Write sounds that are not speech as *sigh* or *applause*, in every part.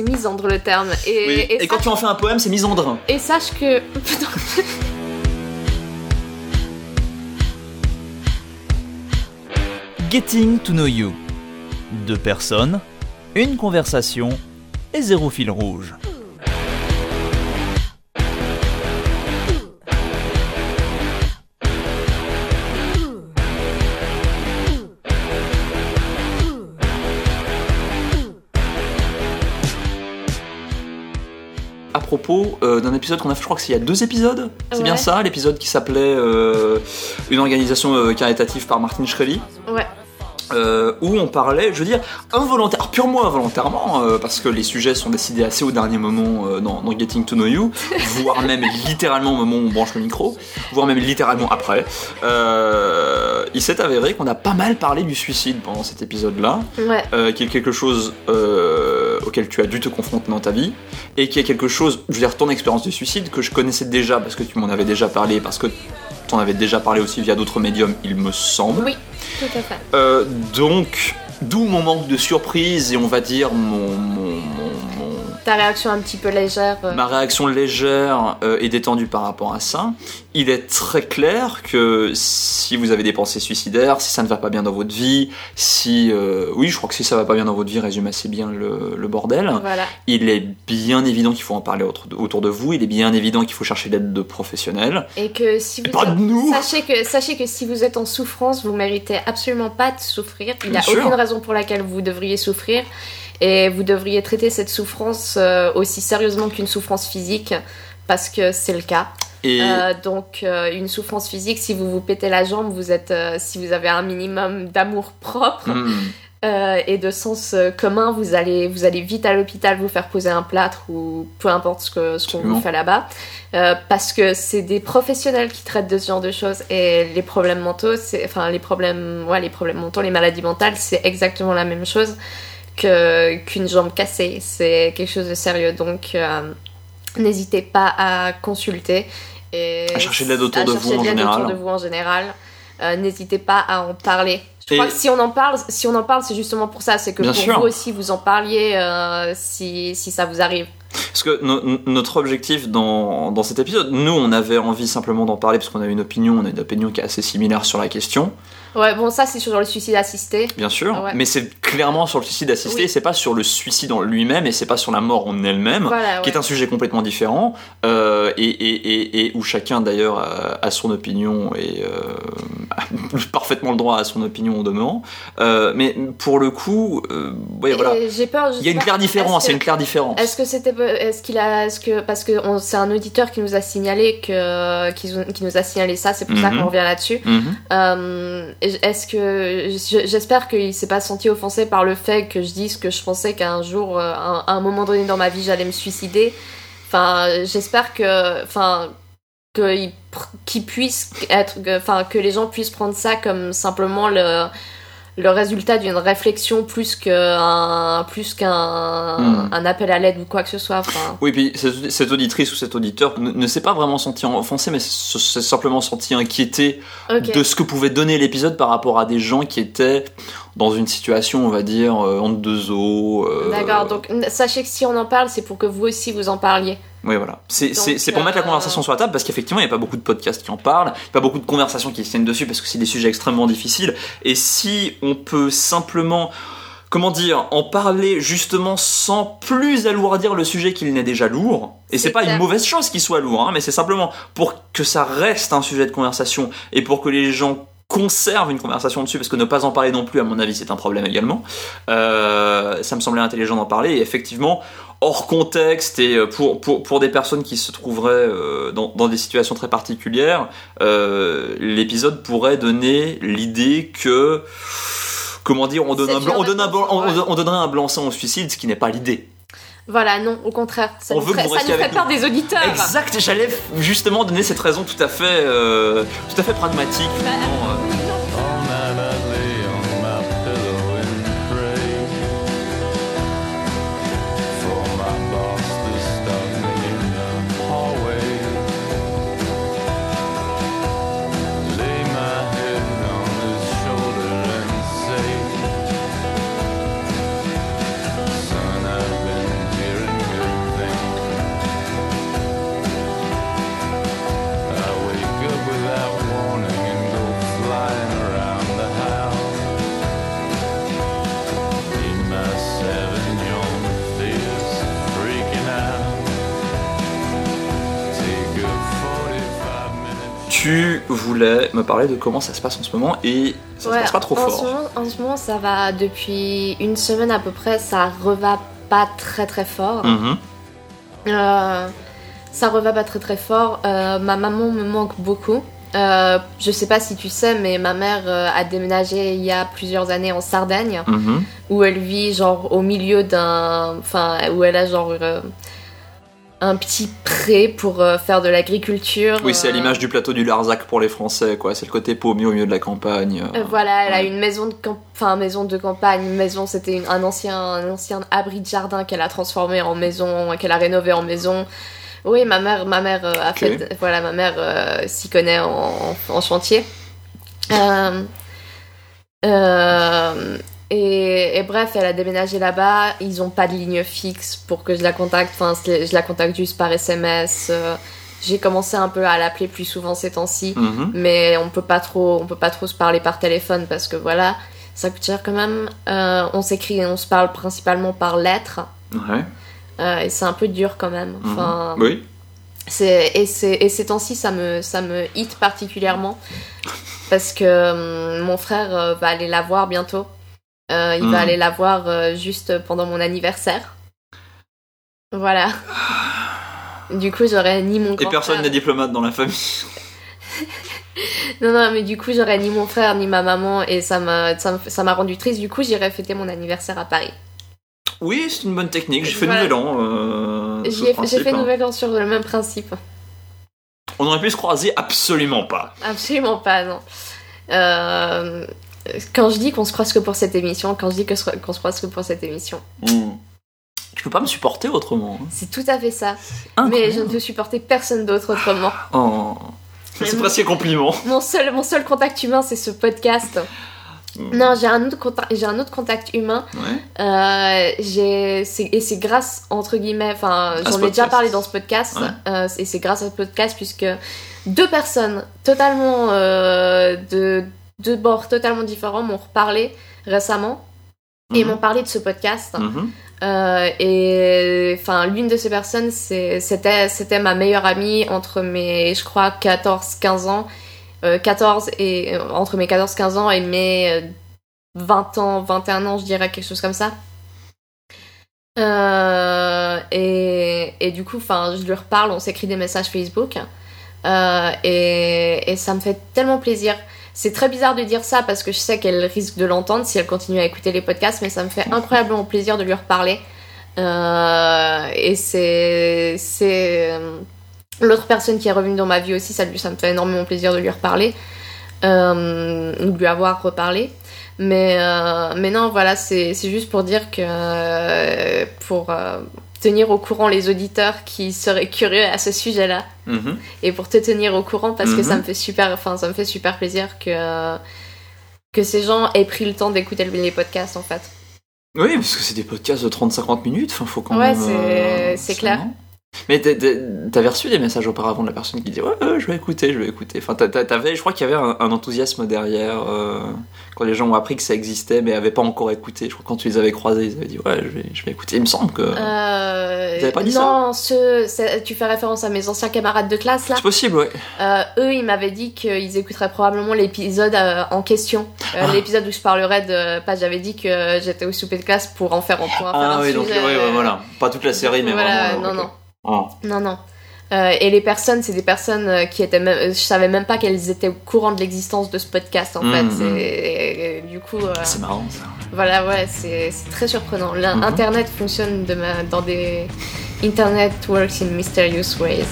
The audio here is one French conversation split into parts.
C'est misandre le terme. Et, Oui. et Et quand tu en fais un poème, c'est misandre. et sache que. Getting to know you. Deux personnes, une conversation et zéro fil rouge. Propos euh, d'un épisode qu'on a fait, je crois que c'est il y a deux épisodes. C'est Ouais. bien ça, l'épisode qui s'appelait euh, Une organisation euh, caritative par Martin Shkreli. Ouais. euh, où on parlait, je veux dire, involontaire, purement involontairement, euh, parce que les sujets sont décidés assez au dernier moment euh, dans, dans Getting to Know You, *laughs* voire même littéralement au moment où on branche le micro, voire même littéralement après. Il s'est avéré qu'on a pas mal parlé du suicide pendant cet épisode-là, Ouais. qui est quelque chose auquel tu as dû te confronter dans ta vie, et qui est quelque chose, je veux dire, ton expérience de suicide que je connaissais déjà parce que tu m'en avais déjà parlé, parce que tu en avais déjà parlé aussi via d'autres médiums, il me semble. Oui, tout à fait. Euh, donc, d'où mon manque de surprise et on va dire mon- mon- mon- Ta réaction un petit peu légère. euh, ma réaction légère euh, et détendue par rapport à ça. Il est très clair que si vous avez des pensées suicidaires, si ça ne va pas bien dans votre vie, si euh, oui, je crois que si ça va pas bien dans votre vie résume assez bien le, le bordel. Voilà. Il est bien évident qu'il faut en parler autour de, vous. Il est bien évident qu'il faut chercher l'aide de professionnels. Et que si vous Pas de nous. Sachez que, sachez que si vous êtes en souffrance, vous méritez absolument pas de souffrir. Il n'y a sûr. aucune raison pour laquelle vous devriez souffrir. Et vous devriez traiter cette souffrance euh, aussi sérieusement qu'une souffrance physique, parce que c'est le cas. Et Euh, donc, euh, une souffrance physique, si vous vous pétez la jambe, vous êtes, euh, si vous avez un minimum d'amour propre euh, et de sens euh, commun, vous allez, vous allez vite à l'hôpital vous faire poser un plâtre ou peu importe ce que ce qu'on Absolument. vous fait là-bas, Euh, parce que c'est des professionnels qui traitent de ce genre de choses et les problèmes mentaux, c'est enfin les problèmes, ouais, les problèmes mentaux, les maladies mentales, c'est exactement la même chose qu'une jambe cassée. C'est quelque chose de sérieux, donc euh, n'hésitez pas à consulter et À chercher de l'aide autour de vous en de autour de vous en général. Euh, n'hésitez pas à en parler. Je Et- crois que si on en parle, si on en parle, c'est justement pour ça, c'est que pour sûr. vous aussi vous en parliez euh, si, si ça vous arrive. Parce que no- no- notre objectif dans, dans cet épisode, nous on avait envie simplement d'en parler parce qu'on a une opinion, on a une opinion qui est assez similaire sur la question, Ouais, bon ça c'est sur le suicide assisté. bien sûr, Ouais. mais c'est clairement sur le suicide assisté, Oui. c'est pas sur le suicide en lui-même et c'est pas sur la mort en elle-même, Voilà, qui est un sujet complètement différent euh, et, et, et, et où chacun d'ailleurs a, a son opinion et euh, *laughs* a parfaitement le droit à son opinion au demeurant. Euh, mais pour le coup, ouais, voilà, peur. il y a une claire différence, il y a une claire différence. Est-ce que c'était, est-ce qu'il a, est-ce que parce que c'est un auditeur qui nous a signalé que, qui, qui nous a signalé ça, c'est pour ça Mhm. qu'on revient là-dessus. Mhm. Est-ce que je- j'espère qu'il s'est pas senti offensé par le fait que je dise que je pensais qu'un jour, euh, à à un moment donné dans ma vie, j'allais me suicider. Enfin, j'espère que, enfin, pr- qu'il puisse être, que- enfin, que les gens puissent prendre ça comme simplement le le résultat d'une réflexion plus qu'un plus qu'un Hmm. un appel à l'aide ou quoi que ce soit. Enfin, Oui, puis cette, auditrice ou cet auditeur ne, ne s'est pas vraiment senti offensé, mais s'est simplement senti inquiété de ce que pouvait donner l'épisode par rapport à des gens qui étaient dans une situation, on va dire, euh, entre deux eaux. euh, D'accord. Donc sachez que si on en parle, c'est pour que vous aussi vous en parliez. Oui, voilà. C'est pour mettre la euh, conversation sur la table parce qu'effectivement, il n'y a pas beaucoup de podcasts qui en parlent, il n'y a pas beaucoup de conversations qui se tiennent dessus parce que c'est des sujets extrêmement difficiles. Et si on peut simplement, comment dire, en parler justement sans plus alourdir le sujet qu'il n'est déjà lourd, et c'est C'est pas clair. une mauvaise chose qu'il soit lourd, hein, mais c'est simplement pour que ça reste un sujet de conversation et pour que les gens conservent une conversation dessus, parce que ne pas en parler non plus, à mon avis, c'est un problème également. Euh, ça me semblait intelligent d'en parler, et effectivement, hors contexte et euh, pour, pour, pour des personnes qui se trouveraient euh, dans, dans des situations très particulières, euh, l'épisode pourrait donner l'idée que comment dire, on donne un blanc, on donne un blanc, on, comprendre, on donnerait un blanc-seing au suicide, ce qui n'est pas l'idée. Voilà, non, au contraire, ça On nous ferait, ça nous avec peur des auditeurs. Exact, j'allais justement donner cette raison tout à fait, euh, tout à fait pragmatique. Parler de comment ça se passe en ce moment et ça Ouais, se passe pas trop en fort. Ce moment, en ce moment, ça va depuis une semaine à peu près, ça reva pas très très fort. Mhm. Euh, ça reva pas très très fort. Euh, ma maman me manque beaucoup. Euh, je sais pas si tu sais, mais ma mère euh, a déménagé il y a plusieurs années en Sardaigne, Mhm. où elle vit genre au milieu d'un, enfin où elle a genre un petit pré pour euh, faire de l'agriculture. Oui, c'est à Euh, l'image du plateau du Larzac pour les Français, quoi. C'est le côté paumé au milieu de la campagne. euh. Voilà, elle a une maison de camp... enfin maison de campagne, une maison, c'était une- un ancien un ancien abri de jardin qu'elle a transformé en maison, qu'elle a rénové en maison. Oui, ma mère ma mère euh, a fait voilà, ma mère s'y connaît en, en chantier. Euh, et, et bref, elle a déménagé là-bas. Ils ont pas de ligne fixe pour que je la contacte. Enfin, je la contacte juste par SMS. euh, J'ai commencé un peu à l'appeler plus souvent ces temps-ci Mhm. mais on peut pas trop on peut pas trop se parler par téléphone parce que voilà ça coûte cher quand même Euh, on s'écrit on se parle principalement par lettres Ouais. euh, et c'est un peu dur quand même Mhm. enfin Oui. et, et ces temps-ci ça me ça me hit particulièrement *laughs* parce que hum, mon frère va aller la voir bientôt Euh, il va aller la voir euh, juste pendant mon anniversaire voilà *sighs* du coup j'aurais ni mon Et personne n'est diplomate dans la famille. *laughs* Non, non, mais du coup, j'aurais ni mon frère ni ma maman et ça m'a, ça m'a rendu triste. Du coup, j'irai fêter mon anniversaire à Paris. Oui, c'est une bonne technique. J'ai fait Voilà. nouvel an. euh, J'ai fait hein. Nouvel An sur le même principe. On aurait pu se croiser absolument pas. Absolument pas, non. Euh, quand je dis qu'on se croise que pour cette émission, quand je dis se- qu'on se croise que pour cette émission, Mm. Tu peux pas me supporter autrement. hein. c'est tout à fait ça. Incroyable. Mais je ne peux supporter personne d'autre autrement. Oh. C'est presque un compliment. Mon seul, mon seul contact humain, c'est ce podcast. Mm. Non, j'ai un autre contact, j'ai un autre contact humain. Ouais. Euh, j'ai, et c'est grâce, entre guillemets, enfin, j'en ai déjà parlé dans ce podcast, Ouais. euh, et c'est grâce à ce podcast puisque deux personnes totalement euh, de deux bords totalement différents m'ont reparlé récemment et Mhm. m'ont parlé de ce podcast. Mhm. Euh, et enfin, l'une de ces personnes, c'était, c'était ma meilleure amie entre mes, je crois, 14-15 ans. Euh, 14 et euh, entre mes 14-15 ans et mes euh, 20 ans, 21 ans, je dirais quelque chose comme ça. Euh, et, et du coup, enfin, je lui reparle, on s'écrit des messages Facebook. Euh, et, et ça me fait tellement plaisir. C'est très bizarre de dire ça parce que je sais qu'elle risque de l'entendre si elle continue à écouter les podcasts, mais ça me fait incroyablement plaisir de lui reparler. Euh, et c'est. euh, L'autre personne qui est revenue dans ma vie aussi, ça, ça me fait énormément plaisir de lui reparler. Euh, ou de lui avoir reparlé. Mais, euh, mais non, voilà, c'est juste pour dire que. pour tenir au courant les auditeurs qui seraient curieux à ce sujet-là Mhm. et pour te tenir au courant parce que Mhm. ça me fait super enfin ça me fait super plaisir que que ces gens aient pris le temps d'écouter les podcasts en fait. Oui, parce que c'est des podcasts de 30-50 minutes. Enfin, faut quand Ouais, même. c'est- euh, c'est clair. Mais t'avais reçu des messages auparavant de la personne qui disait ouais, ouais, je vais écouter, je vais écouter. Enfin, t'avais, je crois qu'il y avait un, un enthousiasme derrière euh, quand les gens ont appris que ça existait, mais avaient pas encore écouté. Je crois que quand tu les avais croisés, ils avaient dit ouais, je vais, je vais écouter. Il me semble que Euh, avez pas dit non, ce, c'est- tu fais référence à mes anciens camarades de classe là. c'est possible, ouais. Euh, eux, ils m'avaient dit qu'ils écouteraient probablement l'épisode euh, en question. Euh, Ah. L'épisode où je parlerais de. Pas, j'avais dit que j'étais au souper de classe pour en faire, en faire Ah oui, donc sujet. ouais, ouais, voilà. Pas toute la série, mais Voilà, vraiment. non, non. Ah. Non, non. Euh, et les personnes, c'est des personnes euh, qui étaient même. Je savais même pas qu'elles étaient au courant de l'existence de ce podcast en fait. mhm. C'est- Du coup, euh, C'est marrant ça. voilà, ouais, c'est c'est très surprenant. L'in- Mhm. Internet fonctionne de ma- dans des. Internet works in mysterious ways.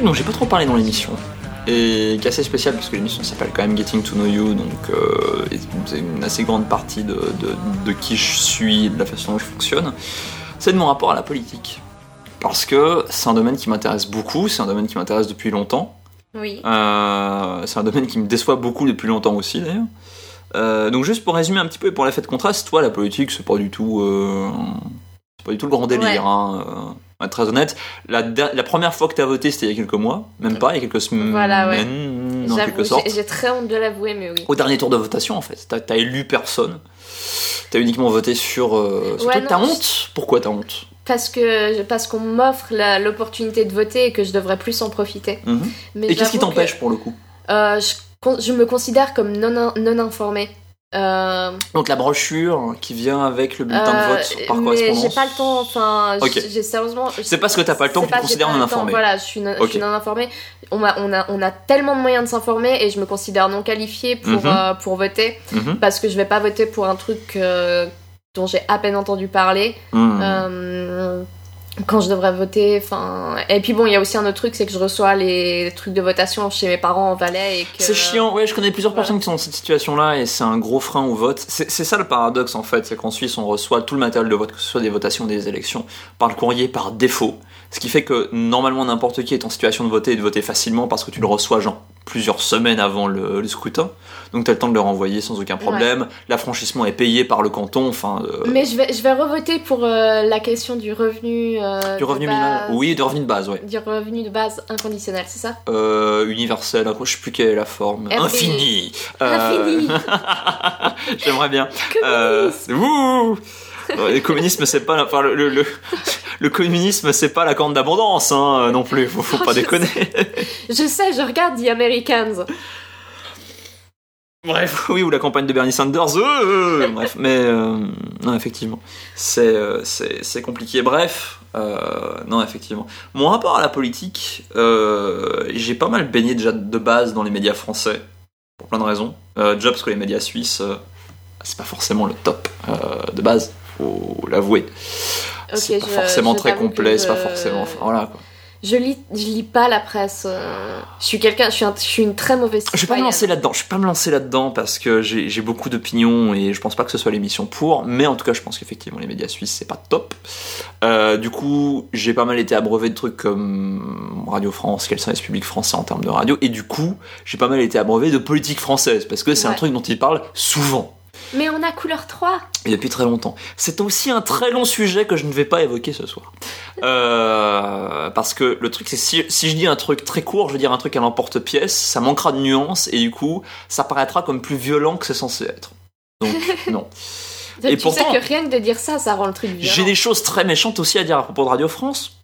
Truc dont j'ai pas trop parlé dans l'émission, et qui est assez spécial parce que l'émission s'appelle quand même Getting to Know You, donc euh, c'est une assez grande partie de, de- de qui je suis, et de la façon dont je fonctionne. c'est de mon rapport à la politique. Parce que c'est un domaine qui m'intéresse beaucoup, c'est un domaine qui m'intéresse depuis longtemps. Oui. Euh, c'est un domaine qui me déçoit beaucoup depuis longtemps aussi d'ailleurs. Euh, donc juste pour résumer un petit peu et pour l'effet de contraste, toi la politique c'est pas du tout, euh, pas du tout le grand délire. Ouais. Hein, euh, pour être très honnête, la, première fois que t'as voté c'était il y a quelques mois, même pas, il y a quelques semaines, Voilà, ouais. en quelque sorte. j'ai- J'ai très honte de l'avouer, mais oui. Au dernier tour de votation en fait, t'as élu personne. T'as uniquement voté sur. Euh, sur Ouais, t'as honte Pourquoi t'as honte Parce que parce qu'on m'offre l'opportunité de voter et que je devrais plus en profiter. Mhm. Mais Et qu'est-ce qui t'empêche pour le coup euh, je, je me considère comme non, non informée. Euh, Donc la brochure qui vient avec le bulletin de euh, vote par mais correspondance. j'ai pas le temps, enfin, j'ai- sérieusement. C'est parce que t'as pas le temps que tu te considères non informé. Voilà, je suis non, je Ok. suis non informée. On, m'a- on, a, on a tellement de moyens de s'informer et je me considère non qualifiée pour, Mhm. euh, pour voter Mhm. parce que je vais pas voter pour un truc euh, dont j'ai à peine entendu parler. Mhm. Euh, quand je devrais voter, enfin. Et puis bon, il y a aussi un autre truc, c'est que je reçois les trucs de votation chez mes parents en Valais et que. C'est chiant, ouais, je connais plusieurs voilà. personnes qui sont dans cette situation-là et c'est un gros frein au vote. C'est c'est ça le paradoxe en fait, c'est qu'en Suisse on reçoit tout le matériel de vote, que ce soit des votations ou des élections, par le courrier par défaut. Ce qui fait que normalement n'importe qui est en situation de voter et de voter facilement parce que tu le reçois genre plusieurs semaines avant le, le scrutin. Donc t'as le temps de le renvoyer sans aucun problème. L'affranchissement est payé par le canton, enfin. euh, Mais je vais, je vais revoter pour euh, la question du revenu. euh, du revenu minimal. Oui, du revenu de base, ouais. Du revenu de base inconditionnel, c'est ça? Universel, je sais plus quelle est la forme. Infini. *laughs* Infini. *laughs* J'aimerais bien. Communiste. Euh, ouh Ouais, le communisme, c'est pas la, enfin, le, le, le, communisme, c'est pas la corne d'abondance, hein, euh, non plus. Faut, faut pas Je déconner. Je sais, je regarde The Americans. Bref, oui, ou la campagne de Bernie Sanders. euh, euh, bref, mais euh, non, effectivement, c'est euh, c'est c'est compliqué. Bref, euh, non, effectivement, mon rapport à la politique, euh, j'ai pas mal baigné déjà de base dans les médias français pour plein de raisons. Euh, déjà parce que les médias suisses, euh, c'est pas forcément le top euh, de base, faut l'avouer. Ok, c'est pas forcément très complet, c'est pas forcément. Voilà quoi. Je lis, je lis pas la presse. euh, Je suis quelqu'un, je suis, un- je suis une très mauvaise. Je vais pas me lancer là-dedans. Je vais pas me lancer là-dedans parce que j'ai beaucoup d'opinions et je pense pas que ce soit l'émission pour. Mais en tout cas, je pense qu'effectivement les médias suisses c'est pas top. Euh, du coup, j'ai pas mal été abreuvé de trucs comme Radio France, quel service public français en termes de radio. Et du coup, j'ai pas mal été abreuvé de politique française parce que c'est un truc dont ils parlent souvent Mais on a couleur 3. et depuis très longtemps. C'est aussi un très long sujet que je ne vais pas évoquer ce soir. Euh, parce que le truc, c'est si, si je dis un truc très court, je veux dire un truc à l'emporte-pièce, ça manquera de nuances et du coup, ça paraîtra comme plus violent que c'est censé être. Donc, *laughs* non. Et tu pourtant- sais que rien que de dire ça, ça rend le truc violent. J'ai des choses très méchantes aussi à dire à propos de Radio France.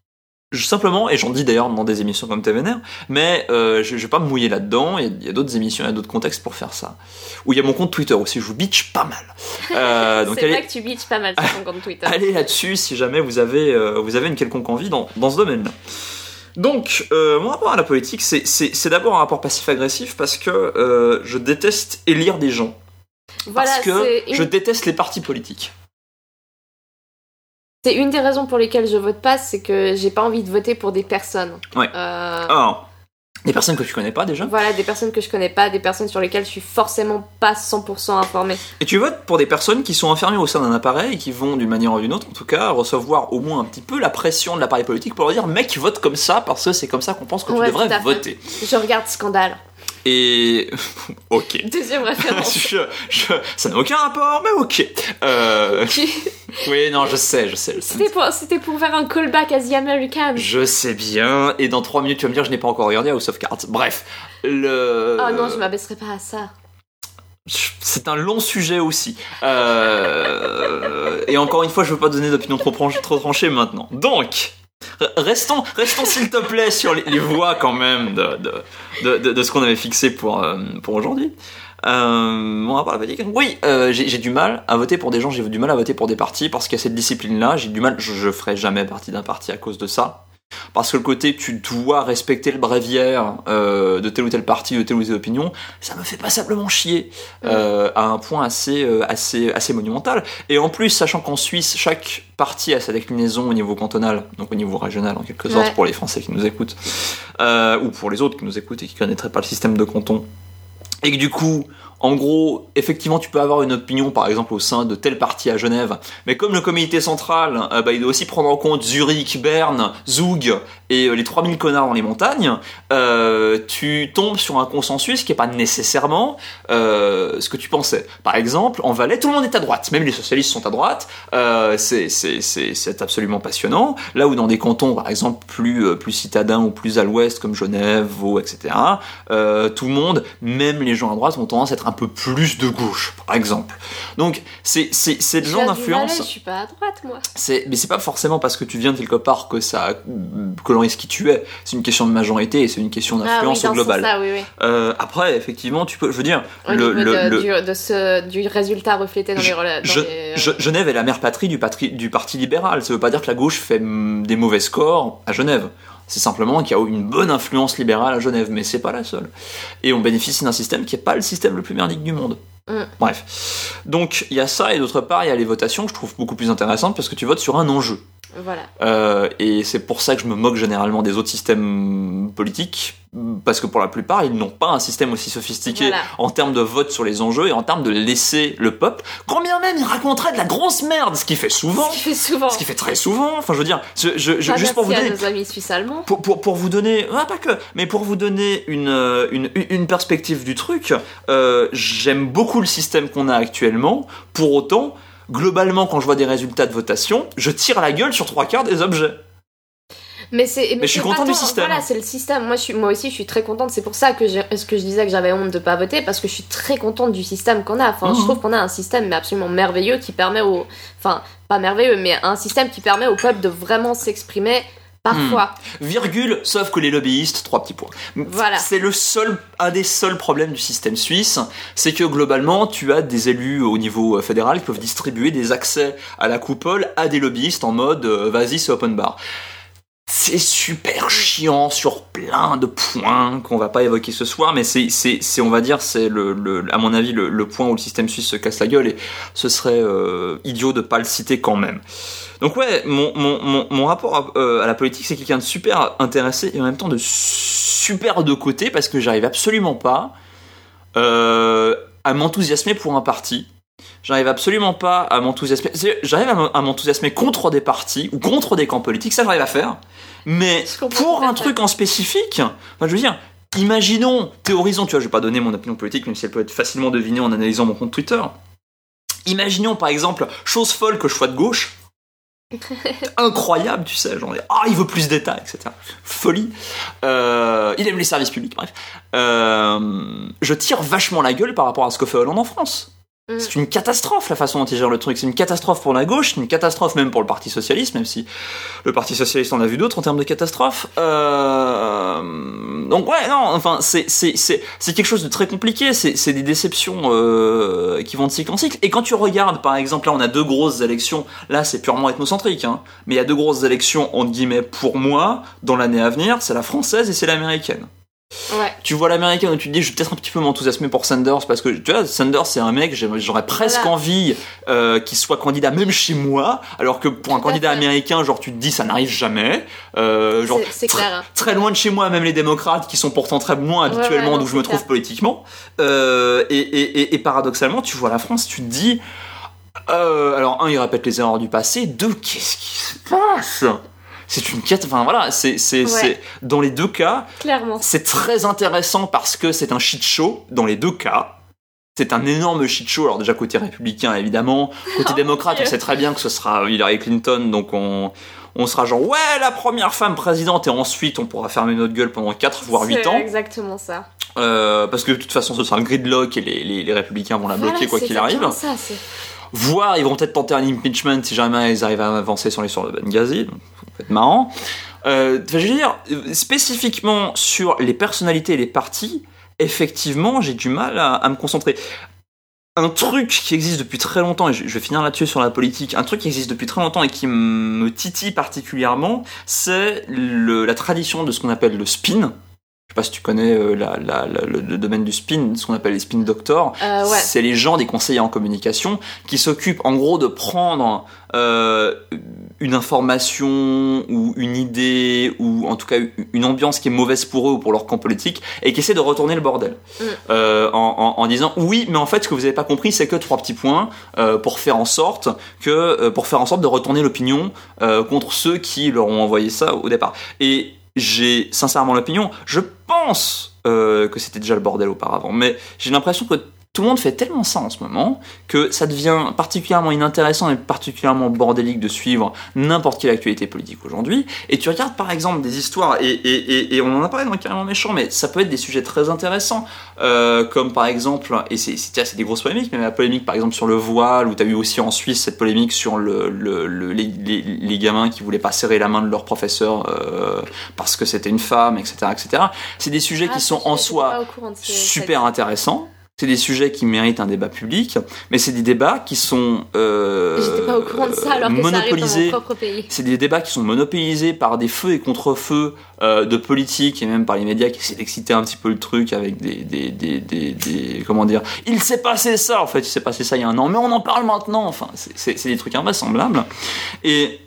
Je- simplement, et j'en dis d'ailleurs dans des émissions comme TVNR, mais euh, je, je vais pas me mouiller là-dedans. Il y a- il y a, d'autres émissions, il y a d'autres contextes pour faire ça. Où il y a mon compte Twitter aussi, je vous bitch pas mal. Euh, *laughs* C'est allez, vrai que tu bitches pas mal sur ton compte *laughs* Twitter. allez là-dessus si jamais vous avez, euh, vous avez une quelconque envie dans, dans ce domaine-là. Donc, mon rapport à la politique, c'est- c'est c'est d'abord un rapport passif-agressif parce que je déteste élire des gens. Voilà, Parce que une, je déteste les partis politiques. C'est une des raisons pour lesquelles je vote pas, c'est que j'ai pas envie de voter pour des personnes. Ouais. Euh, Alors, des personnes que tu connais pas déjà. Voilà, des personnes que je connais pas, des personnes sur lesquelles je suis forcément pas 100% informée. Et tu votes pour des personnes qui sont enfermées au sein d'un appareil et qui vont, d'une manière ou d'une autre, en tout cas, recevoir au moins un petit peu la pression de l'appareil politique pour leur dire mec, vote comme ça parce que c'est comme ça qu'on pense que Ouais, tu devrais voter. Je regarde Scandale. Et. *laughs* ok. Deuxième *laughs* référence. Je- je- Ça n'a aucun rapport, mais ok. Euh, *laughs* oui, non, je sais, je sais. je. C'était pour, c'était pour faire un callback à The American. Je sais bien, et dans 3 minutes tu vas me dire je n'ai pas encore regardé House of Cards. Bref, le. Oh non, je m'abaisserai pas à ça. C'est un long sujet aussi. Euh, Et encore une fois, je veux pas donner d'opinion trop, tranch- trop tranchée maintenant. Donc, restons, restons s'il te plaît sur les, voies quand même de, de, de, ce qu'on avait fixé pour, euh, pour aujourd'hui. Euh, la politique. Oui, euh, j'ai j'ai du mal à voter pour des gens, j'ai du mal à voter pour des partis parce qu'il y a cette discipline-là. J'ai du mal, je, je ferai jamais partie d'un parti à cause de ça. Parce que le côté tu dois respecter le bréviaire euh, de tel ou tel parti, de telle ou telle opinion, ça me fait passablement chier euh, à un point assez, euh, assez, assez monumental. Et en plus, sachant qu'en Suisse, chaque parti a sa déclinaison au niveau cantonal, donc au niveau régional en quelque sorte, Ouais. pour les Français qui nous écoutent, ou pour les autres qui nous écoutent et qui connaîtraient pas le système de canton. Et que du coup, En gros, effectivement, tu peux avoir une opinion, par exemple, au sein de tel parti à Genève, mais comme le comité central, euh, bah, il doit aussi prendre en compte Zurich, Berne, Zug et euh, les 3000 connards dans les montagnes, euh, tu tombes sur un consensus qui n'est pas nécessairement euh, ce que tu pensais. Par exemple, en Valais, tout le monde est à droite, même les socialistes sont à droite, euh, c'est- absolument passionnant. Là où dans des cantons, par exemple, plus, plus citadins ou plus à l'ouest, comme Genève, Vaud, etc., tout le monde, même les gens à droite, ont tendance à être un peu plus de gauche, par exemple. Donc, c'est le genre d'influence. Je suis pas à droite, moi. Mais c'est pas forcément parce que tu viens de quelque part que ça colorise qui tu es. C'est une question de majorité et c'est une question Ah oui, d'influence dans au global. sens-là, oui, oui. Euh, après, effectivement, tu peux, je veux dire, Au le, le- de, le- Du, de ce, du résultat reflété dans les... rela- dans Je- les- Je- Genève est la mère patrie du, parti libéral. Ça veut pas dire que la gauche fait des mauvais scores à Genève. C'est simplement qu'il y a une bonne influence libérale à Genève, mais c'est pas la seule. Et on bénéficie d'un système qui est pas le système le plus merdique du monde. Mm. Bref. Donc il y a ça, et d'autre part, il y a les votations que je trouve beaucoup plus intéressantes parce que tu votes sur un enjeu. Voilà. Euh, et c'est pour ça que je me moque généralement des autres systèmes politiques, parce que pour la plupart, ils n'ont pas un système aussi sophistiqué Voilà. en termes de vote sur les enjeux et en termes de laisser le peuple, quand bien même il raconterait de la grosse merde, ce qu'il fait souvent, Ce qui fait souvent. ce qu'il fait très souvent. Enfin, je veux dire, je, je- je- Pas juste pour vous donner. amis suisses allemands. Pour, pour, pour vous donner, ah, pas que, mais pour vous donner une, euh, une, une perspective du truc, euh, j'aime beaucoup le système qu'on a actuellement. Pour autant, globalement, quand je vois des résultats de votation, je tire la gueule sur trois quarts des objets. Mais c'est. Mais je suis content du système. Voilà, c'est le système. Moi, je suis, moi aussi, je suis très contente. C'est pour ça que, ce que je disais que j'avais honte de pas voter, parce que je suis très contente du système qu'on a. Enfin, Mhm. je trouve qu'on a un système mais absolument merveilleux qui permet au. Enfin, pas merveilleux, mais un système qui permet au peuple de vraiment s'exprimer parfois. Virgule, sauf que les lobbyistes, trois petits points. Voilà. C'est le seul, un des seuls problèmes du système suisse, c'est que globalement, tu as des élus au niveau euh, fédéral qui peuvent distribuer des accès à la coupole à des lobbyistes en mode euh, vas-y, c'est open bar. C'est super chiant sur plein de points qu'on va pas évoquer ce soir, mais c'est, c'est, c'est on va dire, c'est le, à mon avis le, point où le système suisse se casse la gueule et ce serait euh, idiot de pas le citer quand même. Donc ouais, mon, mon, mon, rapport à, euh, à la politique, c'est quelqu'un de super intéressé et en même temps de super de côté parce que j'arrive absolument pas euh, à m'enthousiasmer pour un parti. J'arrive absolument pas à m'enthousiasmer. J'arrive à m'enthousiasmer contre des partis ou contre des camps politiques, ça j'arrive à faire. Mais pour un truc en spécifique, enfin, je veux dire, imaginons, théorisons, tu vois, je vais pas donner mon opinion politique, même si elle peut être facilement devinée en analysant mon compte Twitter. Imaginons par exemple, chose folle que je sois de gauche, *laughs* incroyable, tu sais, genre, ah, il veut plus d'État, etc. Folie. Euh, il aime les services publics, bref. Euh, je tire vachement la gueule par rapport à ce que fait Hollande en France. Mm. C'est une catastrophe la façon dont il gère le truc. C'est une catastrophe pour la gauche, une catastrophe même pour le Parti Socialiste, même si le Parti Socialiste en a vu d'autres en termes de catastrophe. Euh... Donc ouais, non, enfin, c'est, quelque chose de très compliqué. C'est, c'est des déceptions euh, qui vont de cycle en cycle. Et quand tu regardes, par exemple, là on a deux grosses élections, là c'est purement ethnocentrique, hein, mais il y a deux grosses élections, entre guillemets, pour moi, dans l'année à venir, c'est la française et c'est l'américaine Ouais. tu vois l'américaine et tu te dis je vais peut-être un petit peu m'enthousiasmer pour Sanders parce que tu vois Sanders c'est un mec j'aurais presque Voilà. envie euh, qu'il soit candidat même chez moi alors que pour un candidat fait. américain genre tu te dis ça n'arrive jamais euh, genre C'est- clair, hein. très loin de chez moi même les démocrates qui sont pourtant très loin habituellement ouais, d'où je me trouve politiquement euh, et, et, et, et paradoxalement tu vois la France tu te dis euh, alors un il répète les erreurs du passé deux qu'est-ce qui se passe? C'est une quête enfin voilà c'est c'est Ouais. c'est dans les deux cas Clairement. c'est très intéressant parce que c'est un shit show dans les deux cas. C'est un énorme shit show. Alors déjà côté républicain évidemment, côté *laughs* Oh, démocrate, on sait très bien que ce sera Hillary Clinton, donc on on sera genre ouais la première femme présidente et ensuite on pourra fermer notre gueule pendant 4 voire 8 C'est ans exactement ça. Euh, parce que de toute façon ce sera un gridlock et les, les, les républicains vont la bloquer Voilà, quoi qu'il arrive. Ça, c'est- Voire ils vont peut-être tenter un impeachment si jamais ils arrivent à avancer sur sources de Benghazi. Donc, ça peut être marrant. Euh, je veux dire, spécifiquement sur les personnalités et les partis, effectivement, j'ai du mal à, à me concentrer. Un truc qui existe depuis très longtemps, et je, vais finir là-dessus sur la politique, un truc qui existe depuis très longtemps et qui me titille particulièrement, c'est la tradition de ce qu'on appelle le spin. Je sais pas si tu connais euh, la- la- la- le, le domaine du spin, ce qu'on appelle les spin doctors. Euh, ouais. C'est les gens des conseillers en communication qui s'occupent en gros de prendre euh, une information ou une idée ou en tout cas une ambiance qui est mauvaise pour eux ou pour leur camp politique et qui essaient de retourner le bordel Mm. Euh, en, en- en disant oui mais en fait ce que vous n'avez pas compris c'est que trois petits points euh, pour faire en sorte que pour faire en sorte de retourner l'opinion contre ceux qui leur ont envoyé ça au départ et j'ai sincèrement l'opinion. Je pense euh, que c'était déjà le bordel auparavant mais j'ai l'impression que tout le monde fait tellement ça en ce moment que ça devient particulièrement inintéressant et particulièrement bordélique de suivre n'importe quelle actualité politique aujourd'hui. Et tu regardes par exemple des histoires, et, et, et, et on en a parlé dans Carrément Méchant, mais ça peut être des sujets très intéressants, euh, comme par exemple, et c'est des grosses polémiques, mais la polémique par exemple sur le voile, ou tu as eu aussi en Suisse cette polémique sur le, le, le- les, les, les gamins qui voulaient pas serrer la main de leur professeur euh, parce que c'était une femme, etc. etc. C'est des sujets Ah, qui sont en soi super intéressants. C'est des sujets qui méritent un débat public, mais c'est des débats qui sont euh, J'étais pas au courant de ça alors que ça arrive dans monopolisés. mon propre pays. C'est des débats qui sont monopolisés par des feux et contre-feux euh, de politiques et même par les médias qui essaient d'exciter un petit peu le truc avec des, des, des, des, des- comment dire il s'est passé ça en fait il s'est passé ça il y a un an mais on en parle maintenant enfin c'est des trucs invraisemblables et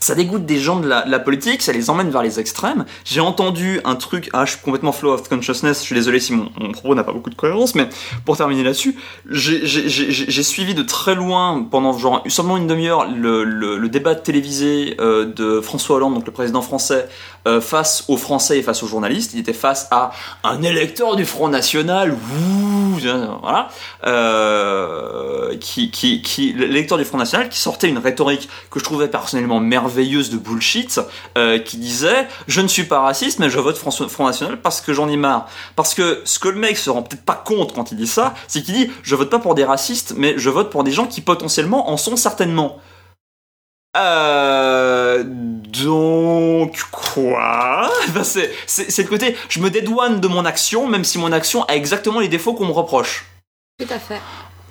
ça dégoûte des gens de la, politique, ça les emmène vers les extrêmes. J'ai entendu un truc, ah, je suis complètement flow of consciousness, je suis désolé si mon, propos n'a pas beaucoup de cohérence, mais pour terminer là-dessus, j'ai- suivi de très loin, pendant genre seulement une demi-heure, le, débat télévisé euh, de François Hollande, donc le président français, euh, face aux Français et face aux journalistes. Il était face à un électeur du Front National, ouh, voilà, euh, qui, qui, l'électeur du Front National qui sortait une rhétorique que je trouvais personnellement merveilleuse de bullshit, euh, qui disait je ne suis pas raciste mais je vote Front, Front National parce que j'en ai marre. Parce que ce que le mec se rend peut-être pas compte quand il dit ça, c'est qu'il dit je vote pas pour des racistes mais je vote pour des gens qui potentiellement en sont certainement. Euh, donc quoi? *laughs* Ben, c'est, c'est, c'est le côté, je me dédouane de mon action, même si mon action a exactement les défauts qu'on me reproche. Tout à fait.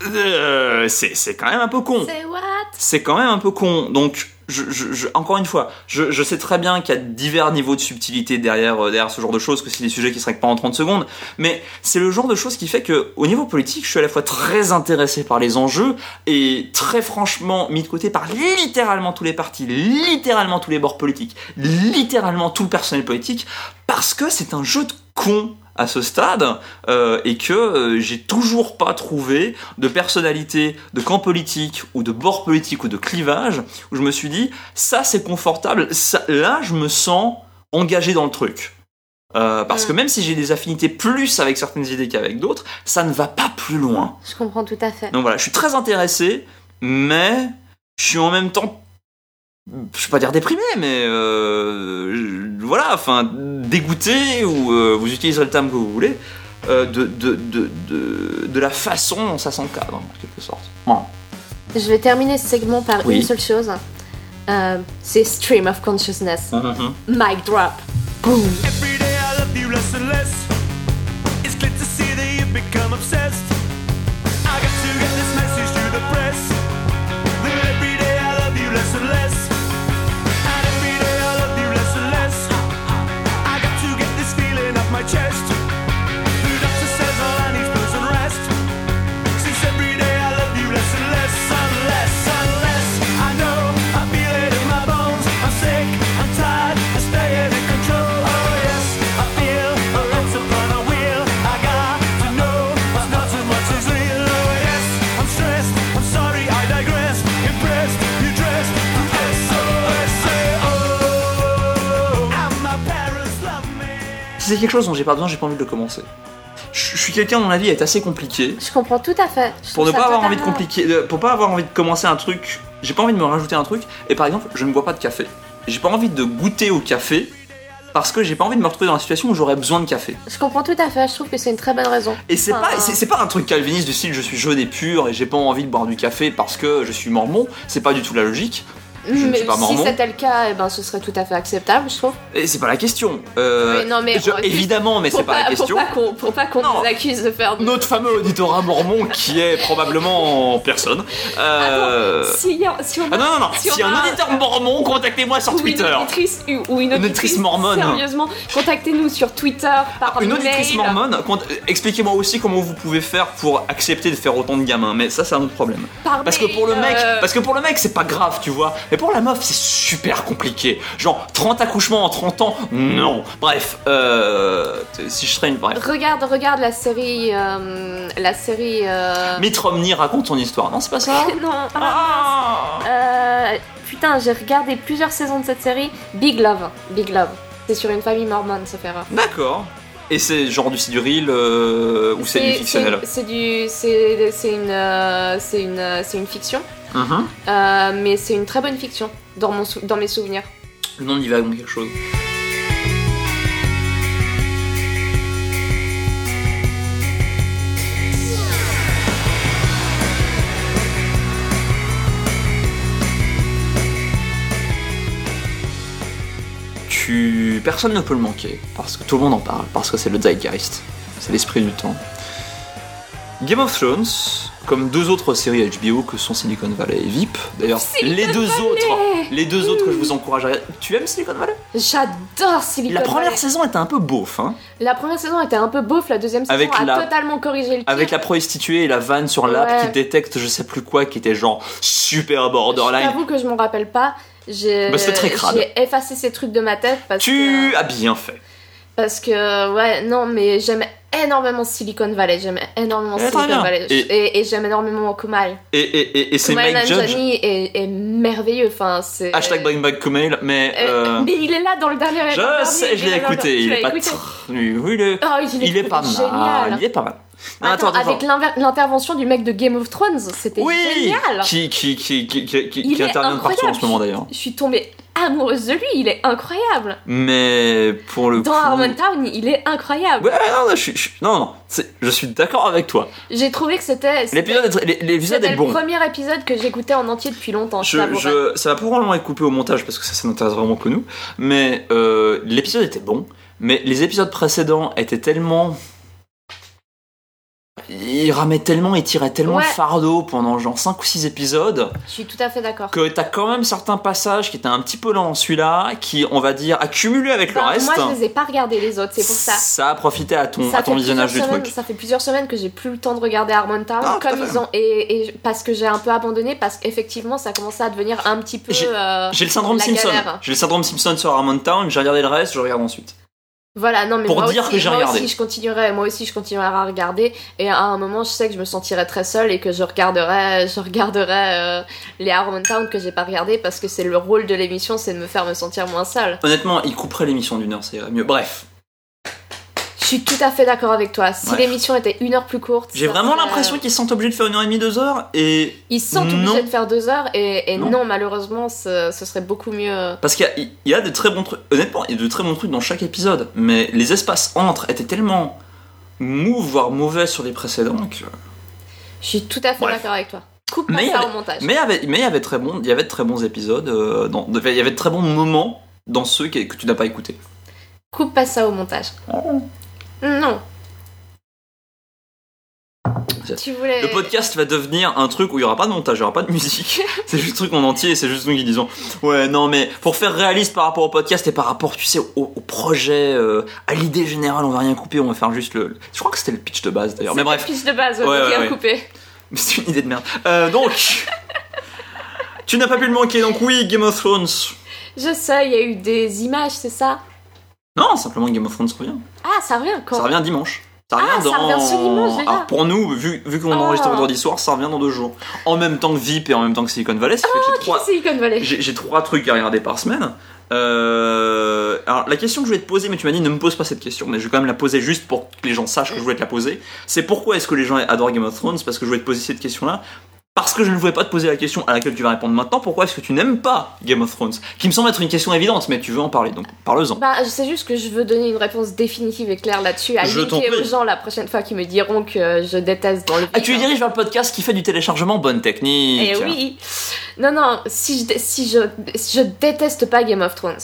Euh, c'est, c'est quand même un peu con. C'est what? C'est quand même un peu con. Donc, je, je- encore une fois, je, je sais très bien qu'il y a divers niveaux de subtilité derrière, euh, derrière ce genre de choses, que c'est des sujets qui se règlent pas en 30 secondes, mais c'est le genre de choses qui fait que, au niveau politique, je suis à la fois très intéressé par les enjeux et très franchement mis de côté par littéralement tous les partis, littéralement tous les bords politiques, littéralement tout le personnel politique, parce que c'est un jeu de con à ce stade euh, et que euh, j'ai toujours pas trouvé de personnalité, de camp politique ou de bord politique ou de clivage où je me suis dit ça c'est confortable, ça, là je me sens engagé dans le truc. Euh, parce Mm. que même si j'ai des affinités plus avec certaines idées qu'avec d'autres, ça ne va pas plus loin. Je comprends tout à fait. Donc voilà, je suis très intéressé, mais je suis en même temps, je vais pas dire déprimé, mais euh, voilà, enfin dégoûté ou euh, vous utiliserez le terme que vous voulez euh, de, de, de, de, de la façon dont ça s'encadre en quelque sorte. Je vais terminer ce segment par Oui. une seule chose. Euh, c'est Stream of Consciousness. Mhm. Mic drop. Boom. Every day I love you less and less. It's clear to see that you've become obsessed. Si c'est quelque chose dont j'ai pas besoin, j'ai pas envie de le commencer. Je je suis quelqu'un dont la vie est assez compliquée. Je comprends tout à fait. Je Pour ne pas avoir envie de compliquer, de- pour pas avoir envie de commencer un truc, j'ai pas envie de me rajouter un truc. Et par exemple, je ne bois pas de café. J'ai pas envie de goûter au café parce que j'ai pas envie de me retrouver dans la situation où j'aurais besoin de café. Je comprends tout à fait. Je trouve que c'est une très bonne raison. Et c'est Enfin, pas, c'est pas un truc calviniste du style je suis jeune et pur et j'ai pas envie de boire du café parce que je suis mormon. C'est pas du tout la logique. Je ne mais suis pas si c'était le cas, eh ben, ce serait tout à fait acceptable, je trouve. Et c'est pas la question. Euh, non, mais- je- évidemment, mais c'est Pour pas, la question. pas pour pas qu'on Non. nous accuse de faire. de- Notre fameux auditorat mormon qui est probablement en personne. Euh, Attends, si, y a- si on a Ah non, non, non, si si, on un a- auditeur mormon, contactez-moi sur ou Twitter. Une auditrice, ou une auditrice, auditrice mormone. Sérieusement, contactez-nous sur Twitter, par Une auditrice mail. mormone, expliquez-moi aussi comment vous pouvez faire pour accepter de faire autant de gamins, mais ça c'est un autre problème. Par Parce que pour le mec, euh, parce que pour le mec c'est pas grave, tu vois. Et pour la meuf, c'est super compliqué. Genre, 30 accouchements en 30 ans Non. Bref, euh, si je serais une. Bref. Regarde, regarde la série. euh, la série. euh, Mitt Romney raconte son histoire. Non, c'est pas ça *laughs* non, ah, Ah Euh, putain, j'ai regardé plusieurs saisons de cette série. Big Love. Big Love. C'est sur une famille mormone, rare. D'accord. Et c'est genre du c'est du real euh, ou c'est du fictionnel C'est du. C'est une. euh, c'est une, c'est une fiction. Euh, mais c'est une très bonne fiction dans, mon dans mes souvenirs. Le nom divague quelque chose. Tu... Personne ne peut le manquer, parce que tout le monde en parle, parce que c'est le zeitgeist, c'est l'esprit du temps. Game of Thrones, comme deux autres séries HBO que sont Silicon Valley et VIP, d'ailleurs les deux Valley autres, les deux autres que je vous encourage à regarder. Tu aimes Silicon Valley? J'adore Silicon La première Valley. saison était un peu beauf, hein, La première saison était un peu beauf, la deuxième saison Avec a la- totalement corrigé le tir. avec la prostituée et la vanne sur l'app Ouais. qui détecte je sais plus quoi, qui était genre super borderline. t'avoue que je m'en rappelle pas. J'ai Bah, j'ai effacé ces trucs de ma tête parce Tu que as bien fait. Parce que ouais non mais j'aime énormément Silicon Valley, j'aime énormément Silicon. Valley Et- et, et j'aime énormément Kumail. Et, et, et, et c'est Kumail Mike Judge, est, est merveilleux, enfin c'est hashtag bring back Kumail, mais... Euh, euh, Mais il est là dans le dernier je dernier, sais, je l'ai écouté, il est pas... écouté tr- Oui, oui, il est... Oh, il est, Il est pas mal, il est pas mal. Non, Attends, avec l'inver- l'intervention du mec de Game of Thrones, c'était Oui génial. Qui, qui, qui, qui, qui, qui- intervient de partout en ce moment d'ailleurs. Je suis tombée amoureuse de lui, il est incroyable. Mais pour le Dans coup... Harmontown, il est incroyable. Ouais, non, non, je suis, je- non, non, je suis d'accord avec toi. J'ai trouvé que c'était L'épisode est, l'é- l'épisode est bon. le premier épisode que j'écoutais en entier depuis longtemps. Je, je- ça va probablement être coupé au montage parce que ça, ça n'intéresse vraiment que nous. Mais euh, l'épisode était bon. Mais les épisodes précédents étaient tellement. Ils ramaient tellement, ils tiraient tellement Ouais. le fardeau pendant genre 5 ou 6 épisodes Je suis tout à fait d'accord. que t'as quand même certains passages qui étaient un petit peu lents celui-là, qui, on va dire, accumulés avec Bah, le reste. Moi, je les ai pas regardés les autres, c'est pour ça. Ça a profité à ton, à ton visionnage du semaines- truc. Ça fait plusieurs semaines que j'ai plus le temps de regarder Harmontown, Ah, comme ils ont et, et parce que j'ai un peu abandonné parce qu'effectivement ça commençait à devenir un petit peu. J'ai- euh, le syndrome Simpson. J'ai le syndrome Simpson sur Harmon Town, j'ai regardé le reste, je regarde ensuite. Voilà, non mais Pour moi dire aussi, que j'ai moi regardé. aussi je continuerai, moi aussi je continuerai à regarder et à un moment je sais que je me sentirai très seule et que je regarderai, *laughs* je regarderai euh, les Harmontown que j'ai pas regardé parce que c'est le rôle de l'émission, c'est de me faire me sentir moins seule. Honnêtement, il couperait l'émission d'une heure, irait mieux. Bref, Je suis tout à fait d'accord avec toi. Si Ouais. l'émission était une heure plus courte, j'ai vraiment serait- l'impression qu'ils se sentent obligés de faire une heure et demie, deux heures, et Ils se sentent Non. obligés de faire deux heures et, et Non. non. malheureusement ce, ce serait beaucoup mieux. Parce qu'il y a, il y a de très bons trucs, honnêtement, il y a de très bons trucs dans chaque épisode, mais les espaces entre étaient tellement mou, voire mauvais sur les précédents que. Je suis tout à fait d'accord avec toi. Coupe Mais ça avait- au montage. Mais il y avait, mais il y avait très bons, il y avait de très bons épisodes, euh, dans, il y avait de très bons moments dans ceux que, que tu n'as pas écoutés. Coupe pas ça au montage. Non. Tu voulais. Le podcast va devenir un truc où il y aura pas de montage, il y aura pas de musique. *laughs* c'est juste un truc en entier, c'est juste nous qui disons ouais non mais pour faire réaliste par rapport au podcast et par rapport tu sais au, au projet, euh, à l'idée générale, on va rien couper, on va faire juste le. Je crois que c'était le pitch de base d'ailleurs. Mais bref, la fiche de base, ouais, Ouais, ouais. couper. *laughs* Mais c'est une idée de merde. Euh, donc, *laughs* tu n'as pas pu le manquer, donc oui, Game of Thrones. Je sais, il y a eu des images, c'est ça? Non, simplement Game of Thrones revient. Ah, ça revient quand Ça revient dimanche. Ça revient Ah, ça dans... revient ce dimanche, déjà. Alors pour nous, vu, vu qu'on Ah. enregistre vendredi soir, ça revient dans deux jours. En même temps que VIP et en même temps que Silicon Valley, ça fait que j'ai trois... Silicon Valley. j'ai j'ai trois trucs à regarder par semaine. Euh, alors la question que je voulais te poser, mais tu m'as dit ne me pose pas cette question, mais je vais quand même la poser juste pour que les gens sachent que je voulais te la poser. C'est pourquoi est-ce que les gens adorent Game of Thrones? Parce que je voulais te poser cette question-là. Parce que je ne voulais pas te poser la question à laquelle tu vas répondre maintenant. Pourquoi est-ce que tu n'aimes pas Game of Thrones? Qui me semble être une question évidente, mais tu veux en parler, donc parle-en. Bah, c'est juste que je veux donner une réponse définitive et claire là-dessus, à prie. gens la prochaine fois qui me diront que je déteste dans le Ah, tu diriges vers le podcast qui fait du téléchargement bonne technique. Eh oui Non, non, si je, si je, si je déteste pas Game of Thrones.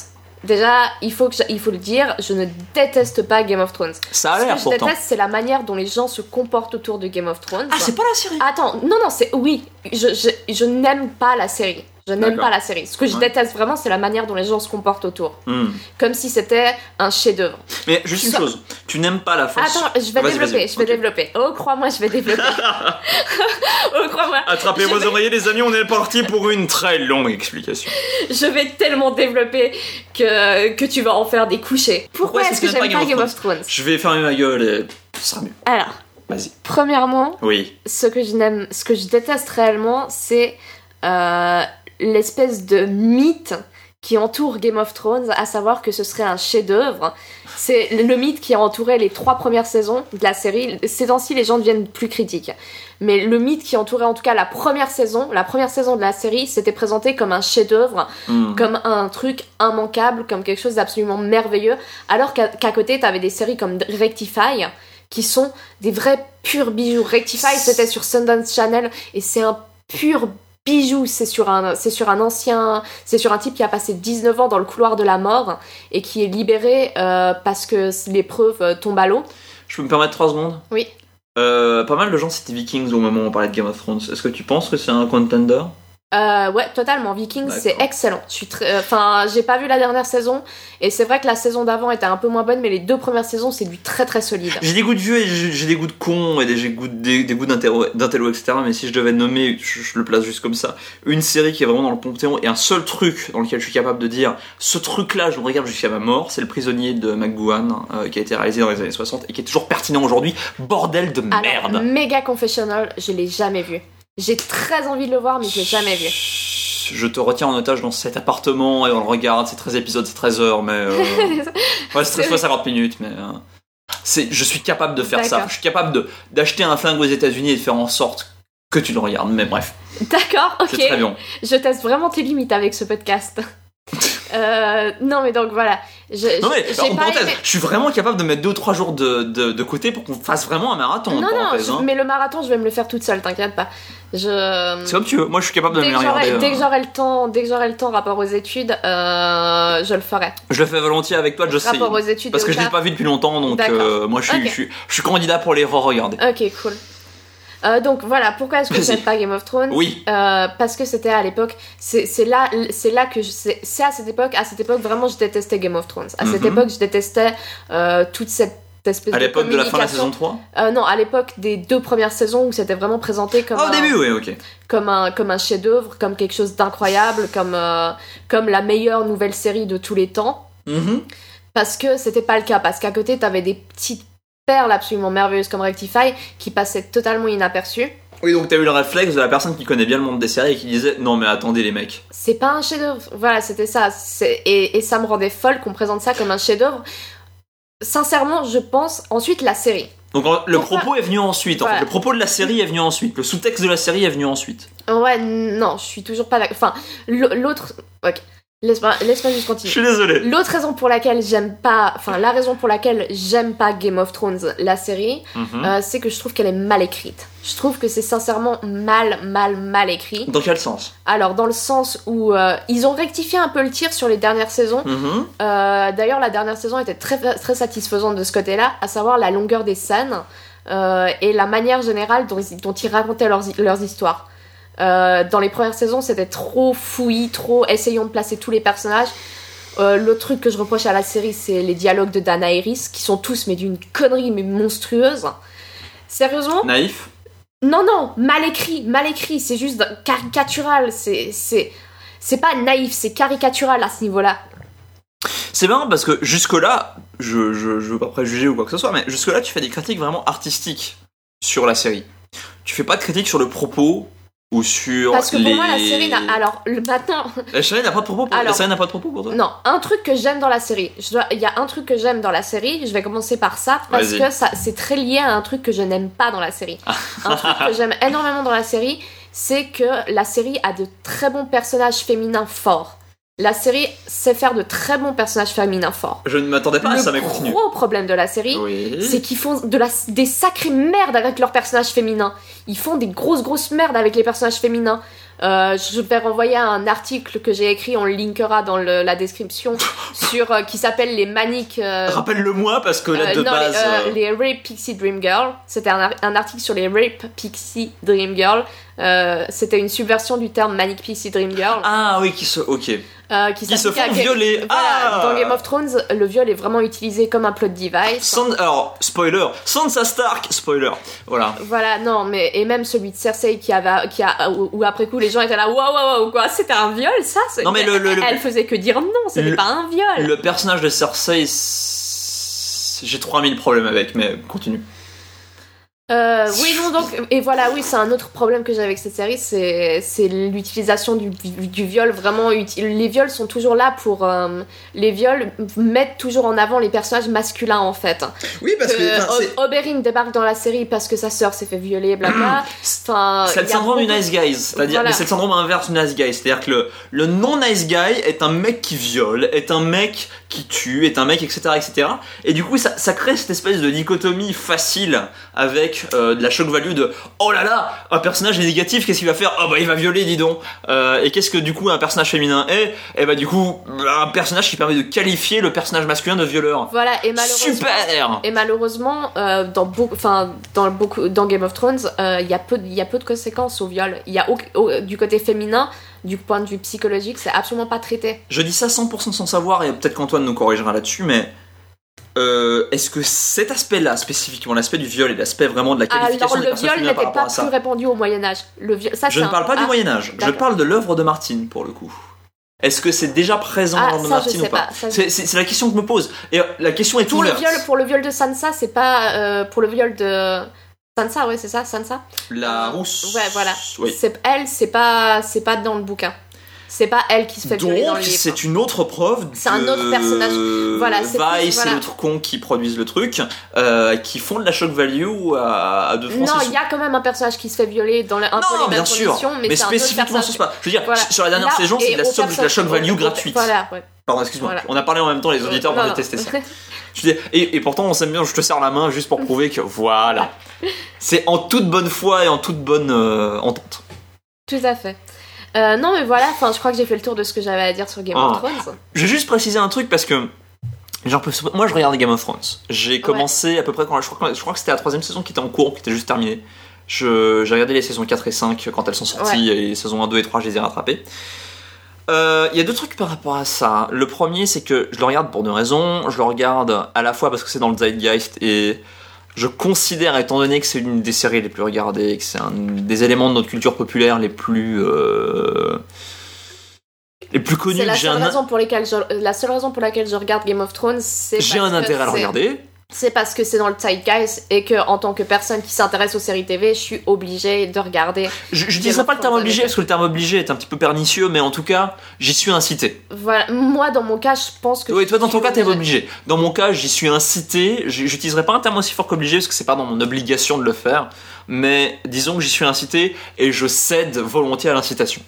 Déjà, il faut, que je- il faut le dire, je ne déteste pas Game of Thrones. Ça a Ce l'air que je pourtant. déteste, c'est la manière dont les gens se comportent autour de Game of Thrones. Ah, c'est pas la série Attends, non, non, c'est. Oui, je, je, je n'aime pas la série. Je n'aime pas la série. Ce que je Ouais. déteste vraiment, c'est la manière dont les gens se comportent autour. Hmm. Comme si c'était un chef-d'œuvre. Mais juste une Ça- chose, tu n'aimes pas la force. Attends, je vais développer, je vais développer. Oh, crois-moi, je vais *laughs* développer. *laughs* oh, crois-moi. Attrapez vos vais- oreillers, les amis, on est parti pour une très longue explication. *laughs* Je vais tellement développer que, que tu vas en faire des couchés. Pourquoi, est-ce que j'aime pas Game of Thrones Je vais fermer ma gueule et ce sera mieux. Alors, Vas-y. premièrement, Oui. ce que je n'aime, ce que je déteste réellement, c'est euh, l'espèce de mythe qui entoure Game of Thrones, à savoir que ce serait un chef-d'œuvre. C'est le mythe qui a entouré les trois premières saisons de la série. Ces temps-ci, les gens deviennent plus critiques. Mais le mythe qui entourait en tout cas la première saison, la première saison de la série, c'était présenté comme un chef-d'œuvre, Hmm. comme un truc immanquable, comme quelque chose d'absolument merveilleux, alors qu'à qu'à côté, t'avais des séries comme Rectify, qui sont des vrais purs bijoux. Rectify, c'était sur Sundance Channel, et c'est un pur bijou. C'est sur un, c'est sur un ancien, c'est sur un type qui a passé 19 ans dans le couloir de la mort, et qui est libéré euh, parce que les preuves euh, tombent à l'eau. Je peux me permettre 3 secondes? Oui. Euh, pas mal de gens citaient Vikings au moment où on parlait de Game of Thrones. Est-ce que tu penses que c'est un contender? Euh, ouais, totalement. Vikings, c'est excellent. Je suis très, euh, enfin, j'ai pas vu la dernière saison, et c'est vrai que la saison d'avant était un peu moins bonne, mais les deux premières saisons, c'est du très très solide. J'ai des goûts de vieux et j'ai des goûts de con et des, goûts de- des, des goûts d'intello, etc. Mais si je devais nommer, je, je le place juste comme ça, une série qui est vraiment dans le panthéon et un seul truc dans lequel je suis capable de dire ce truc-là, je le regarde jusqu'à ma mort, c'est Le Prisonnier de McGowan euh, qui a été réalisé dans les années 60 et qui est toujours pertinent aujourd'hui. Bordel de Alors, merde Mega Confessional, je l'ai jamais vu. J'ai très envie de le voir, mais je l'ai jamais vu. Je te retiens en otage dans cet appartement et on le regarde, c'est 13 épisodes, c'est 13 heures, mais. Euh... *laughs* ouais, c'est 13 fois 50 minutes, mais. euh, C'est, je suis capable de faire ça. Je suis capable de, d'acheter un flingue aux États-Unis et de faire en sorte que tu le regardes. Mais bref, D'accord, ok. c'est très bien. Je teste vraiment tes limites avec ce podcast. *laughs* Euh, non, mais donc voilà. Je, Non mais, en parenthèse, je suis vraiment capable de mettre 2 ou 3 jours de, de, de côté pour qu'on fasse vraiment un marathon. Non, non, je- hein. mais le marathon, je vais me le faire toute seule, t'inquiète pas. Je. C'est comme tu veux. Moi, je suis capable de Dès me le regarder. dès que euh. j'aurai le temps, dès que j'aurai le temps rapport aux études, euh, je le ferai. Je le fais volontiers avec toi, je sais. Rapport aux études. Parce que je l'ai taf. pas vu depuis longtemps, donc euh, moi, je suis, je, suis, je suis candidat pour les re-regarder. Ok, cool. Euh, donc voilà, pourquoi est-ce que j'aime *coughs* pas Game of Thrones Oui. Euh, parce que c'était à l'époque, c'est là, c'est là que je- c'est à cette époque, à cette époque vraiment je détestais Game of Thrones. À cette Mhm. époque je détestais euh, toute cette espèce À l'époque de la fin de la saison 3 Euh, non, à l'époque des deux premières saisons où c'était vraiment présenté comme Ah, au un, début, oui, ok. comme un comme un chef-d'œuvre, comme quelque chose d'incroyable, comme euh, comme la meilleure nouvelle série de tous les temps. Mhm. Parce que c'était pas le cas, parce qu'à côté t'avais des petites perles absolument merveilleuses comme Rectify qui passaient totalement inaperçues. Oui, donc t'as eu le réflexe de la personne qui connaît bien le monde des séries et qui disait Non, mais attendez, les mecs. c'est pas un chef-d'œuvre. Voilà, c'était ça. Et, et ça me rendait folle qu'on présente ça comme un chef-d'œuvre. Sincèrement, je pense. Ensuite, la série. Donc le propos est venu ensuite. En fait, le propos de la série est venu ensuite. Le sous-texte de la série est venu ensuite. Ouais, non, je suis toujours pas d'accord. Enfin, l'autre. Ok. Laisse-moi laisse-moi juste Je continuer. suis désolé. L'autre raison pour laquelle j'aime pas. Enfin, la raison pour laquelle j'aime pas Game of Thrones, la série, Mhm. euh, c'est que je trouve qu'elle est mal écrite. Je trouve que c'est sincèrement mal, mal, mal écrit. Dans quel sens? Alors, dans le sens où euh, ils ont rectifié un peu le tir sur les dernières saisons. Mhm. Euh, D'ailleurs, la dernière saison était très, très satisfaisante de ce côté-là, à savoir la longueur des scènes euh, et la manière générale dont, ils- dont ils racontaient leurs, leurs histoires. Euh, dans les premières saisons, c'était trop fouillis, trop essayons de placer tous les personnages. Euh, L'autre truc que je reproche à la série, c'est les dialogues de Dana Iris, qui sont tous mais d'une connerie mais monstrueuse. Sérieusement? Naïf? Non, non, mal écrit, mal écrit, c'est juste caricatural, c'est... c'est- C'est pas naïf, c'est caricatural à ce niveau-là. C'est marrant parce que jusque-là, je, je, je veux pas préjuger ou quoi que ce soit, mais jusque-là, tu fais des critiques vraiment artistiques sur la série. Tu fais pas de critiques sur le propos ou sur Parce que pour les... moi, la série n'a. Alors, le, maintenant. *laughs* La série n'a pas de propos pour... Alors- La série n'a pas de propos pour toi? Non, un truc que j'aime dans la série. Je dois- Il y a un truc que j'aime dans la série. Je vais commencer par ça parce que ça, c'est très lié à un truc que je n'aime pas dans la série. un truc que j'aime *laughs* énormément dans la série, c'est que la série a de très bons personnages féminins forts. La série sait faire de très bons personnages féminins forts. Je ne m'attendais pas à le ça, mais continue. gros problème de la série, Oui. c'est qu'ils font de la, des sacrées merdes avec leurs personnages féminins. Ils font des grosses grosses merdes avec les personnages féminins. Euh, je vais renvoyer un article que j'ai écrit, on le linkera dans le- la description, *laughs* sur euh, qui s'appelle les maniques. euh, Rappelle-le-moi parce que là, de non, base. les, les Rape Pixie Dream Girl. C'était un, un article sur les Rape Pixie Dream Girl. Euh, C'était une subversion du terme Manic Pixie Dream Girl. Ah oui, qui se. Ok. euh, qui Qui se à font violer. Voilà, Ah Dans Game of Thrones, le viol est vraiment utilisé comme un plot device. San- Alors, spoiler. Sansa Stark, spoiler. Voilà. Voilà, non, mais et même celui de Cersei qui avait, qui a, où, où après coup les gens étaient là, waouh, waouh, waouh, quoi, c'était un viol, ça Non, mais le- le- le- Elle faisait que dire non, c'était pas un viol. Le personnage de Cersei, j'ai 3000 problèmes avec, mais continue. Euh, oui, non, donc, et voilà, oui, c'est un autre problème que j'ai avec cette série, c'est l'utilisation du, du viol vraiment utile. Les viols sont toujours là pour. euh, les viols mettent toujours en avant les personnages masculins en fait. Oui, parce Que O- Oberyn débarque dans la série parce que sa sœur s'est fait violer, blabla. *clears throat* Enfin, C'est le syndrome du nice guy, c'est-à-dire, Voilà. mais c'est le syndrome inverse du nice guy, c'est-à-dire que le, le non nice guy est un mec qui viole, est un mec qui tue, est un mec, etc., etc. Et du coup, ça, ça crée cette espèce de dichotomie facile avec euh, de la shock value de oh là là, un personnage est négatif, qu'est-ce qu'il va faire? Oh bah il va violer, dis donc. Euh, et qu'est-ce que du coup un personnage féminin est? Et bah du coup, un personnage qui permet de qualifier le personnage masculin de violeur. Voilà, et malheureusement. Super Et malheureusement, euh, dans, beaucoup, enfin, dans, beaucoup, dans Game of Thrones, il y, a peu de- il y a peu de conséquences au viol. Il y a au- au- du côté féminin, du point de vue psychologique, c'est absolument pas traité. Je dis ça 100% sans savoir, et peut-être qu'Antoine nous corrigera là-dessus, mais euh, est-ce que cet aspect-là, spécifiquement l'aspect du viol et l'aspect vraiment de la qualification Alors, le viol n'était pas plus répandu au Moyen-Âge. Le viol, ça, Je ne parle pas du ah, Moyen-Âge, je parle de l'œuvre de Martine pour le coup. Est-ce que c'est déjà présent Ah, dans l'œuvre de ça, Martine ou pas, pas, C'est la question que je me pose. Et euh, la question est Pour le, viol, pour le viol de Sansa, c'est pas. euh, pour le viol de. Sansa, ouais, c'est ça, Sansa La rousse. Ouais, voilà. Oui. Elle, c'est pas, c'est pas dans le bouquin. C'est pas elle qui se fait violer dans Donc, le livre. c'est une autre preuve C'est un autre personnage. Voilà, c'est plus- Vice voilà. et l'autre con qui produisent le truc, euh, qui font de la shock value à, à deux francs Non, il y a quand même un personnage qui se fait violer dans le, un peu Non, les bien mêmes sûr, conditions, mais, mais spécifiquement sur ce pas. Je veux dire, Voilà. sur la dernière Là, saison, c'est de la, somme- de la shock value gratuite. Voilà, ouais. Pardon, excuse-moi. Voilà. On a parlé en même temps, les auditeurs vont détester ça. *laughs* Je dis- et, et pourtant, on s'aime bien, je te serre la main juste pour prouver que voilà. *laughs* C'est en toute bonne foi et en toute bonne euh, entente. Tout à fait. Euh, non, mais voilà, enfin, je crois que j'ai fait le tour de ce que j'avais à dire sur Game of Ah. Thrones. Je vais juste préciser un truc parce que. Genre, moi je regardais Game of Thrones. J'ai commencé à peu près quand. Je crois, que- je crois que c'était la troisième saison qui était en cours, qui était juste terminée. Je- J'ai regardé les saisons 4 et 5 quand elles sont sorties et les saisons 1, 2 et 3, je les ai rattrapées. Euh, Il y a deux trucs par rapport à ça. Le premier, c'est que je le regarde pour deux raisons. Je le regarde à la fois parce que c'est dans le zeitgeist et je considère, étant donné que c'est une des séries les plus regardées, que c'est un des éléments de notre culture populaire les plus. euh, les plus connus, que j'ai seule, un, raison pour laquelle je, la seule raison pour laquelle je regarde Game of Thrones, c'est j'ai un intérêt à le regarder. C'est parce que c'est dans le zeitgeist et que en tant que personne qui s'intéresse aux séries TV, je suis obligée de regarder. Je, je dirais pas le terme obligé parce que le terme obligé est un petit peu pernicieux, mais en tout cas, j'y suis incité. Voilà, moi dans mon cas, je pense que. Oui, toi dans ton cas, t'es obligé. Dans mon cas, j'y suis incité. J'utiliserai pas un terme aussi fort qu'obligé parce que c'est pas dans mon obligation de le faire, mais disons que j'y suis incité et je cède volontiers à l'incitation.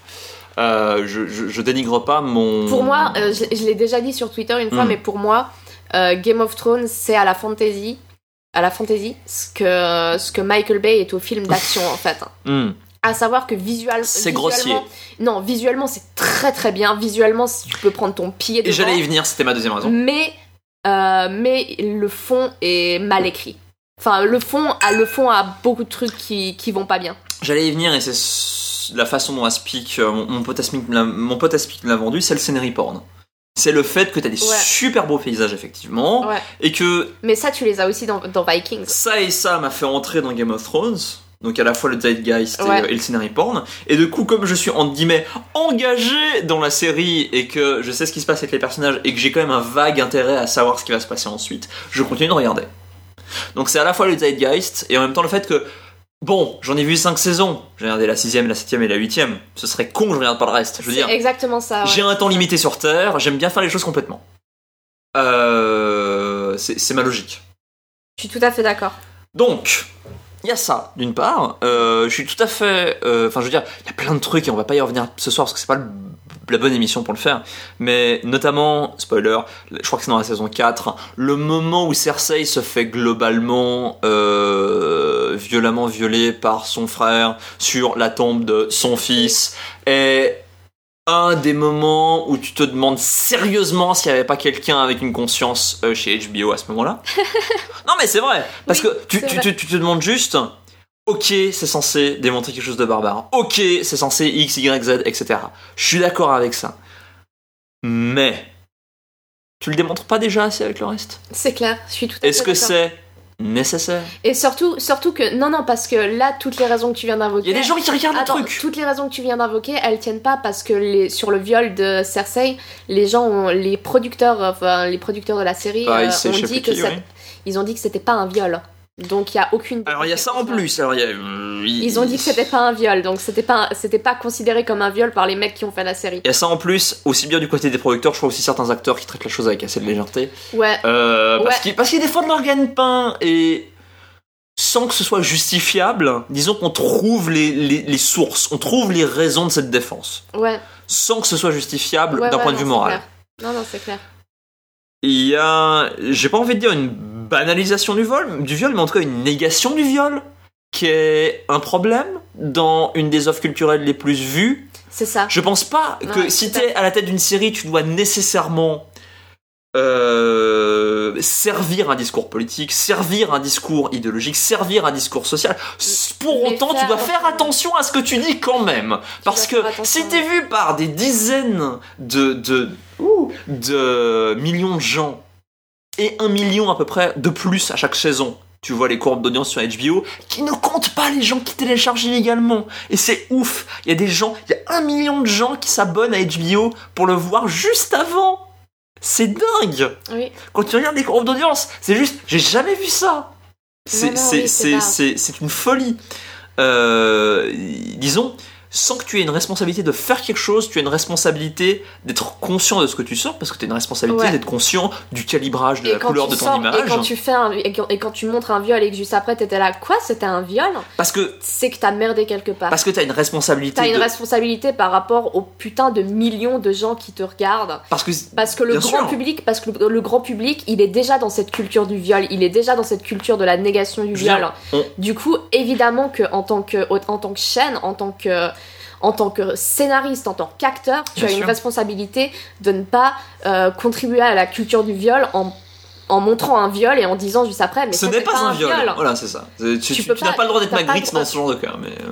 Euh, je, je, je dénigre pas mon. Pour moi, euh, je, l'ai déjà dit sur Twitter une fois, Mm. mais pour moi, euh, Game of Thrones, c'est à la fantasy, à la fantasy, ce que ce que Michael Bay est au film d'action en fait. *laughs* Hmm. À savoir que visual, C'est visuellement- grossier. Non, visuellement c'est très très bien. Visuellement, si tu peux prendre ton pied Et j'allais y venir, c'était ma deuxième raison. mais euh, mais le fond est mal écrit. Enfin, le fond a le fond a beaucoup de trucs qui qui vont pas bien. J'allais y venir et c'est la façon dont Aspic, euh, mon, mon pote Aspic me l'a- vendu, c'est le scenery porn. C'est le fait que t'as des Ouais. super beaux paysages effectivement Ouais. et que Mais ça, tu les as aussi dans, dans Vikings. ça et ça m'a fait entrer dans Game of Thrones. Donc à la fois le zeitgeist et, Ouais. et le scenery porn. Et du coup, comme je suis entre guillemets engagé dans la série et que je sais ce qui se passe avec les personnages et que j'ai quand même un vague intérêt à savoir ce qui va se passer ensuite, je continue de regarder. Donc c'est à la fois le zeitgeist et en même temps le fait que bon, j'en ai vu 5 saisons. J'ai regardé la 6ème, la 7ème et la 8ème. Ce serait con que je regarde pas le reste. Je veux dire, exactement ça. ouais. j'ai un temps limité sur Terre, j'aime bien faire les choses complètement. Euh, c'est ma logique. Je suis tout à fait d'accord. Donc, il y a ça, d'une part. Euh, je suis tout à fait. euh, Enfin, je veux dire, il y a plein de trucs et on va pas y revenir ce soir parce que c'est pas le- la bonne émission pour le faire. Mais notamment, spoiler, je crois que c'est dans la saison 4, le moment où Cersei se fait globalement euh, violemment violer par son frère sur la tombe de son fils est un des moments où tu te demandes sérieusement s'il n'y avait pas quelqu'un avec une conscience euh, chez HBO à ce moment-là. *laughs* non mais c'est vrai, parce Oui, que tu, c'est tu, vrai. tu- tu te demandes juste, Ok, c'est censé démontrer quelque chose de barbare. Ok, c'est censé X, Y, Z, etc. Je suis d'accord avec ça. Mais, tu le démontres pas déjà assez avec le reste? C'est clair, je suis tout à fait Est-ce que c'est nécessaire Et surtout, surtout que non, non, parce que là, toutes les raisons que tu viens d'invoquer. Il y a des gens qui regardent Attends, le truc. toutes les raisons que tu viens d'invoquer, elles tiennent pas parce que les, sur le viol de Cersei, les gens, ont, les producteurs, enfin les producteurs de la série, Bah, euh, ont dit que ça- ils ont dit que c'était pas un viol. Donc il y a aucune. Alors il y a ça en plus. Alors, il y a, euh, il- Ils ont dit que c'était pas un viol, donc c'était pas, c'était pas considéré comme un viol par les mecs qui ont fait la série. Il y a ça en plus, aussi bien du côté des producteurs, je crois aussi certains acteurs qui traitent la chose avec assez de légèreté. Ouais, Euh, parce Ouais. qu'ils parce qu'ils défendent leur gagne-pain et sans que ce soit justifiable, disons qu'on trouve les, les, les sources, on trouve les raisons de cette défense, ouais. sans que ce soit justifiable ouais, d'un ouais, point de vue moral. clair. Non, non, c'est clair. Il y a, j'ai pas envie de dire une banalisation du viol, du viol, mais en tout cas une négation du viol, qui est un problème dans une des offres culturelles les plus vues. C'est ça. Je pense pas que si t'es à la tête d'une série, tu dois nécessairement euh, servir un discours politique, servir un discours idéologique, servir un discours social. Pour Mais autant, tu dois faire attention. à ce que tu dis quand même. Parce que si t'es vu par des dizaines de, de millions de gens et un million à peu près de plus à chaque saison. Tu vois les courbes d'audience sur HBO qui ne comptent pas les gens qui téléchargent illégalement. Et c'est ouf. Il y a des gens, il y a un million de gens qui s'abonnent à HBO pour le voir juste avant. C'est dingue. Oui. Quand tu regardes les courbes d'audience, c'est juste, j'ai jamais vu ça. C'est oui, une folie. Euh, disons, sans que tu aies une responsabilité de faire quelque chose, tu as une responsabilité d'être conscient de ce que tu sors, parce que tu as une responsabilité Ouais. d'être conscient du calibrage, de la couleur de ton sors- image. Et quand tu fais un, et quand, et quand tu montres un viol et que juste après t'étais là, quoi, c'était un viol? Parce que, C'est que t'as merdé quelque part. parce que tu as une responsabilité. T'as une de- responsabilité par rapport aux putain de millions de gens qui te regardent. Parce que Parce que le grand sûr. public, parce que le, le grand public, il est déjà dans cette culture du viol, il est déjà dans cette culture de la négation du viol. on- Du coup, évidemment que en tant que en tant que chaîne, en tant que en tant que scénariste, en tant qu'acteur, tu Bien as une responsabilité de ne pas euh, contribuer à la culture du viol en en montrant un viol et en disant juste après, mais ce n'est pas, un viol. Voilà, c'est ça. Tu, n'as pas- le droit d'être Magritte dans ce genre de cas. Mais, euh,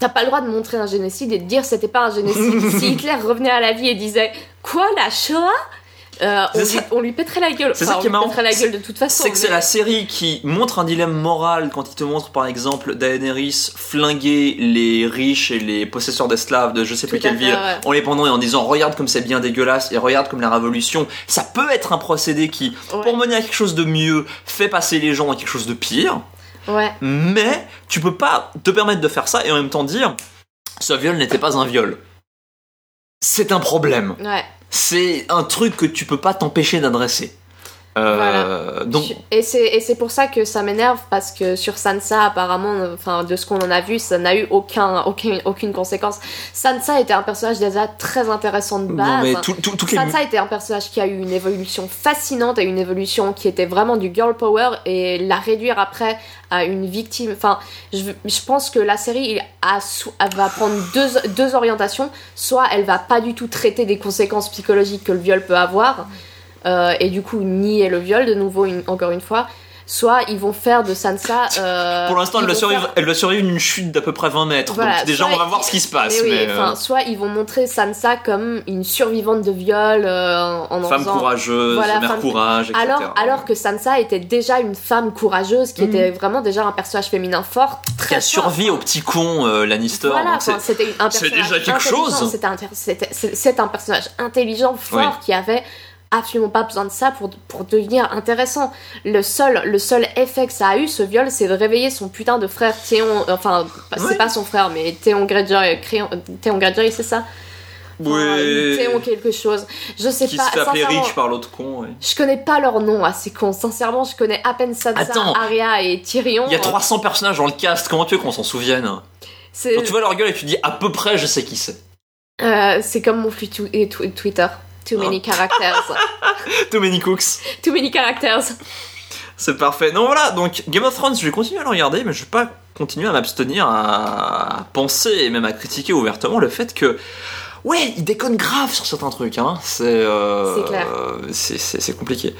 T'as pas le droit de montrer un génocide et de dire c'était pas un génocide. *laughs* si Hitler revenait à la vie et disait quoi la Shoah? Euh, on, lui, on lui pèterait la gueule. C'est Enfin, ça on qui est lui marrant. pèterait la gueule de toute façon. C'est que c'est la série qui montre un dilemme moral quand il te montre par exemple Daenerys flinguer les riches et les possesseurs d'esclaves de je sais plus Tout quelle ville ouais. en les pendant et en disant regarde comme c'est bien dégueulasse et regarde comme la révolution ça peut être un procédé qui Ouais. pour mener à quelque chose de mieux fait passer les gens à quelque chose de pire Ouais, mais tu peux pas te permettre de faire ça et en même temps dire ce viol n'était pas un viol c'est un problème ouais. C'est un truc que tu peux pas t'empêcher d'adresser Euh, donc Et c'est pour ça que ça m'énerve parce que sur Sansa apparemment, euh, enfin de ce qu'on en a vu, ça n'a eu aucun, aucun aucune conséquence. Sansa était un personnage déjà très intéressant de base. non mais tout, tout- toutes les Sansa était un personnage qui a eu une évolution fascinante et une évolution qui était vraiment du girl power et la réduire après à une victime. Enfin, je, je pense que la série il a elle va prendre deux, deux orientations. Soit elle va pas du tout traiter des conséquences psychologiques que le viol peut avoir euh, et du coup nier le viol de nouveau une- encore une fois. Soit ils vont faire de Sansa. euh, Pour l'instant, elle vont survivre, faire- elle va survivre une chute d'à peu près 20 mètres. Voilà, donc déjà, on va voir ce qui se passe. Mais oui, mais, enfin, euh, soit ils vont montrer Sansa comme une survivante de viol euh, en en femme faisant- courageuse, Voilà, mère femme- courage, etc. Alors, alors que Sansa était déjà une femme courageuse, qui Mhm. était vraiment déjà un personnage féminin fort, qui a survécu au petit con Lannister. Voilà, c'était un c'est déjà quelque chose. un- C'est un personnage intelligent, fort, Oui. qui avait absolument pas besoin de ça pour, pour devenir intéressant. Le seul, le seul effet que ça a eu, ce viol, c'est de réveiller son putain de frère Théon, enfin, c'est Ouais. pas son frère, mais Théon Greyjoy, Créon- Théon Greyjoy, c'est ça? Enfin, Oui. Théon quelque chose. Je sais qui pas. se fait appeler sincèrement, Rich par l'autre con. ouais. Je connais pas leur nom à ces cons. Sincèrement, je connais à peine Sansa, Attends. Arya et Tyrion. Il y a 300 personnages dans le cast, comment tu veux qu'on s'en souvienne? Quand tu vois leur gueule et tu dis à peu près je sais qui c'est. euh, c'est comme mon flux tw- et tw- Twitter. Too Oh. many characters. *laughs* Too many cooks. Too many characters. C'est parfait. Non voilà, donc Game of Thrones, je vais continuer à le regarder, mais je vais pas continuer à m'abstenir à penser et même à critiquer ouvertement le fait que ouais, il déconne grave sur certains trucs. Hein. C'est euh, C'est clair. euh, c'est- compliqué.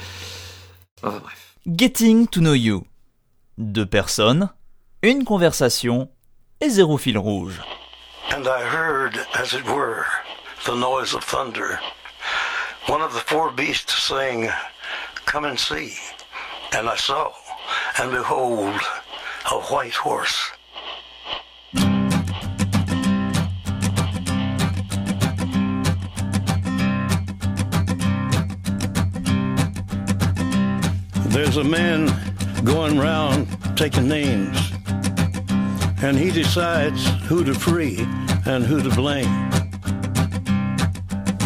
Enfin, bref. Getting to know you. Deux personnes, une conversation et zéro fil rouge. And I heard, as it were, the noise of thunder. One of the four beasts saying, Come and see. And I saw, and behold, a white horse. There's a man going round taking names, and he decides who to free and who to blame.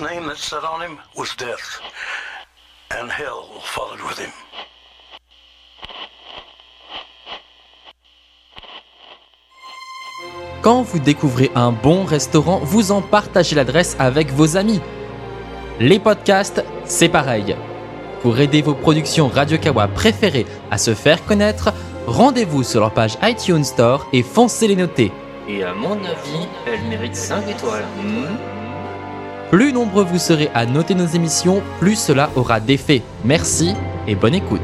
And his name that sat on him was Death. And hell followed with him. Quand vous découvrez un bon restaurant, vous en partagez l'adresse avec vos amis. Les podcasts, c'est pareil. Pour aider vos productions Radio Kawa préférées à se faire connaître, rendez-vous sur leur page iTunes Store et foncez les noter. Et à mon avis, elle mérite 5 étoiles. Hmm Plus nombreux vous serez à noter nos émissions, plus cela aura d'effet. Merci et bonne écoute.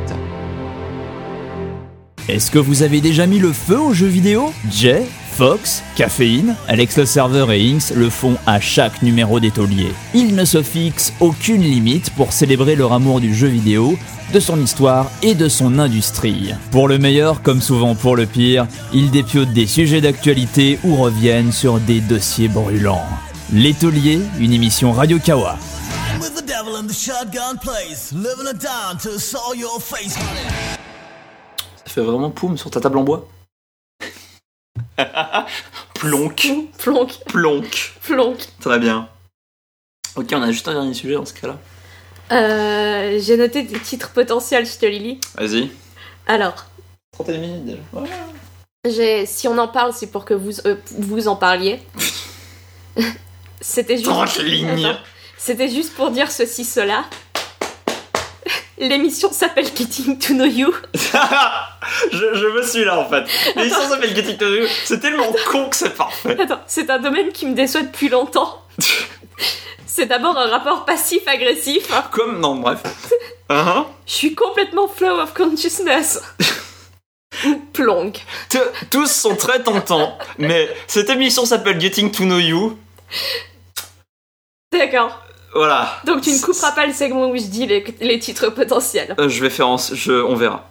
Est-ce que vous avez déjà mis le feu aux jeux vidéo? Jay, Fox, Caféine, Alex le serveur et Inks le font à chaque numéro des tauliers. Ils ne se fixent aucune limite pour célébrer leur amour du jeu vidéo, de son histoire et de son industrie. Pour le meilleur comme souvent pour le pire, ils dépiotent des sujets d'actualité ou reviennent sur des dossiers brûlants. Les tauliers, une émission Radio Kawa. Ça fait vraiment poum sur ta table en bois. *laughs* plonk, Plonk, plonk. plonk. Très bien. Ok, on a juste un dernier sujet dans ce cas-là. Euh, J'ai noté des titres potentiels, je te les lis. Vas-y. Alors, 31 minutes déjà. Ouais. si on en parle, c'est pour que vous, euh, vous en parliez. *laughs* C'était juste. Tranche ligne. Attends. C'était juste pour dire ceci, cela. L'émission s'appelle Getting to Know You. *laughs* je, je me suis là en fait. L'émission s'appelle Getting to Know You. C'est tellement con que c'est parfait. Attends, c'est un domaine qui me déçoit depuis longtemps. C'est d'abord un rapport passif-agressif. Comme, non, bref. Hein Je suis complètement flow of consciousness. Plonk. Tous sont très tentants, mais cette émission s'appelle Getting to Know You. D'accord. Voilà. Donc tu ne couperas pas le segment où je dis les, les titres potentiels. Euh, je vais faire en... Je... On verra.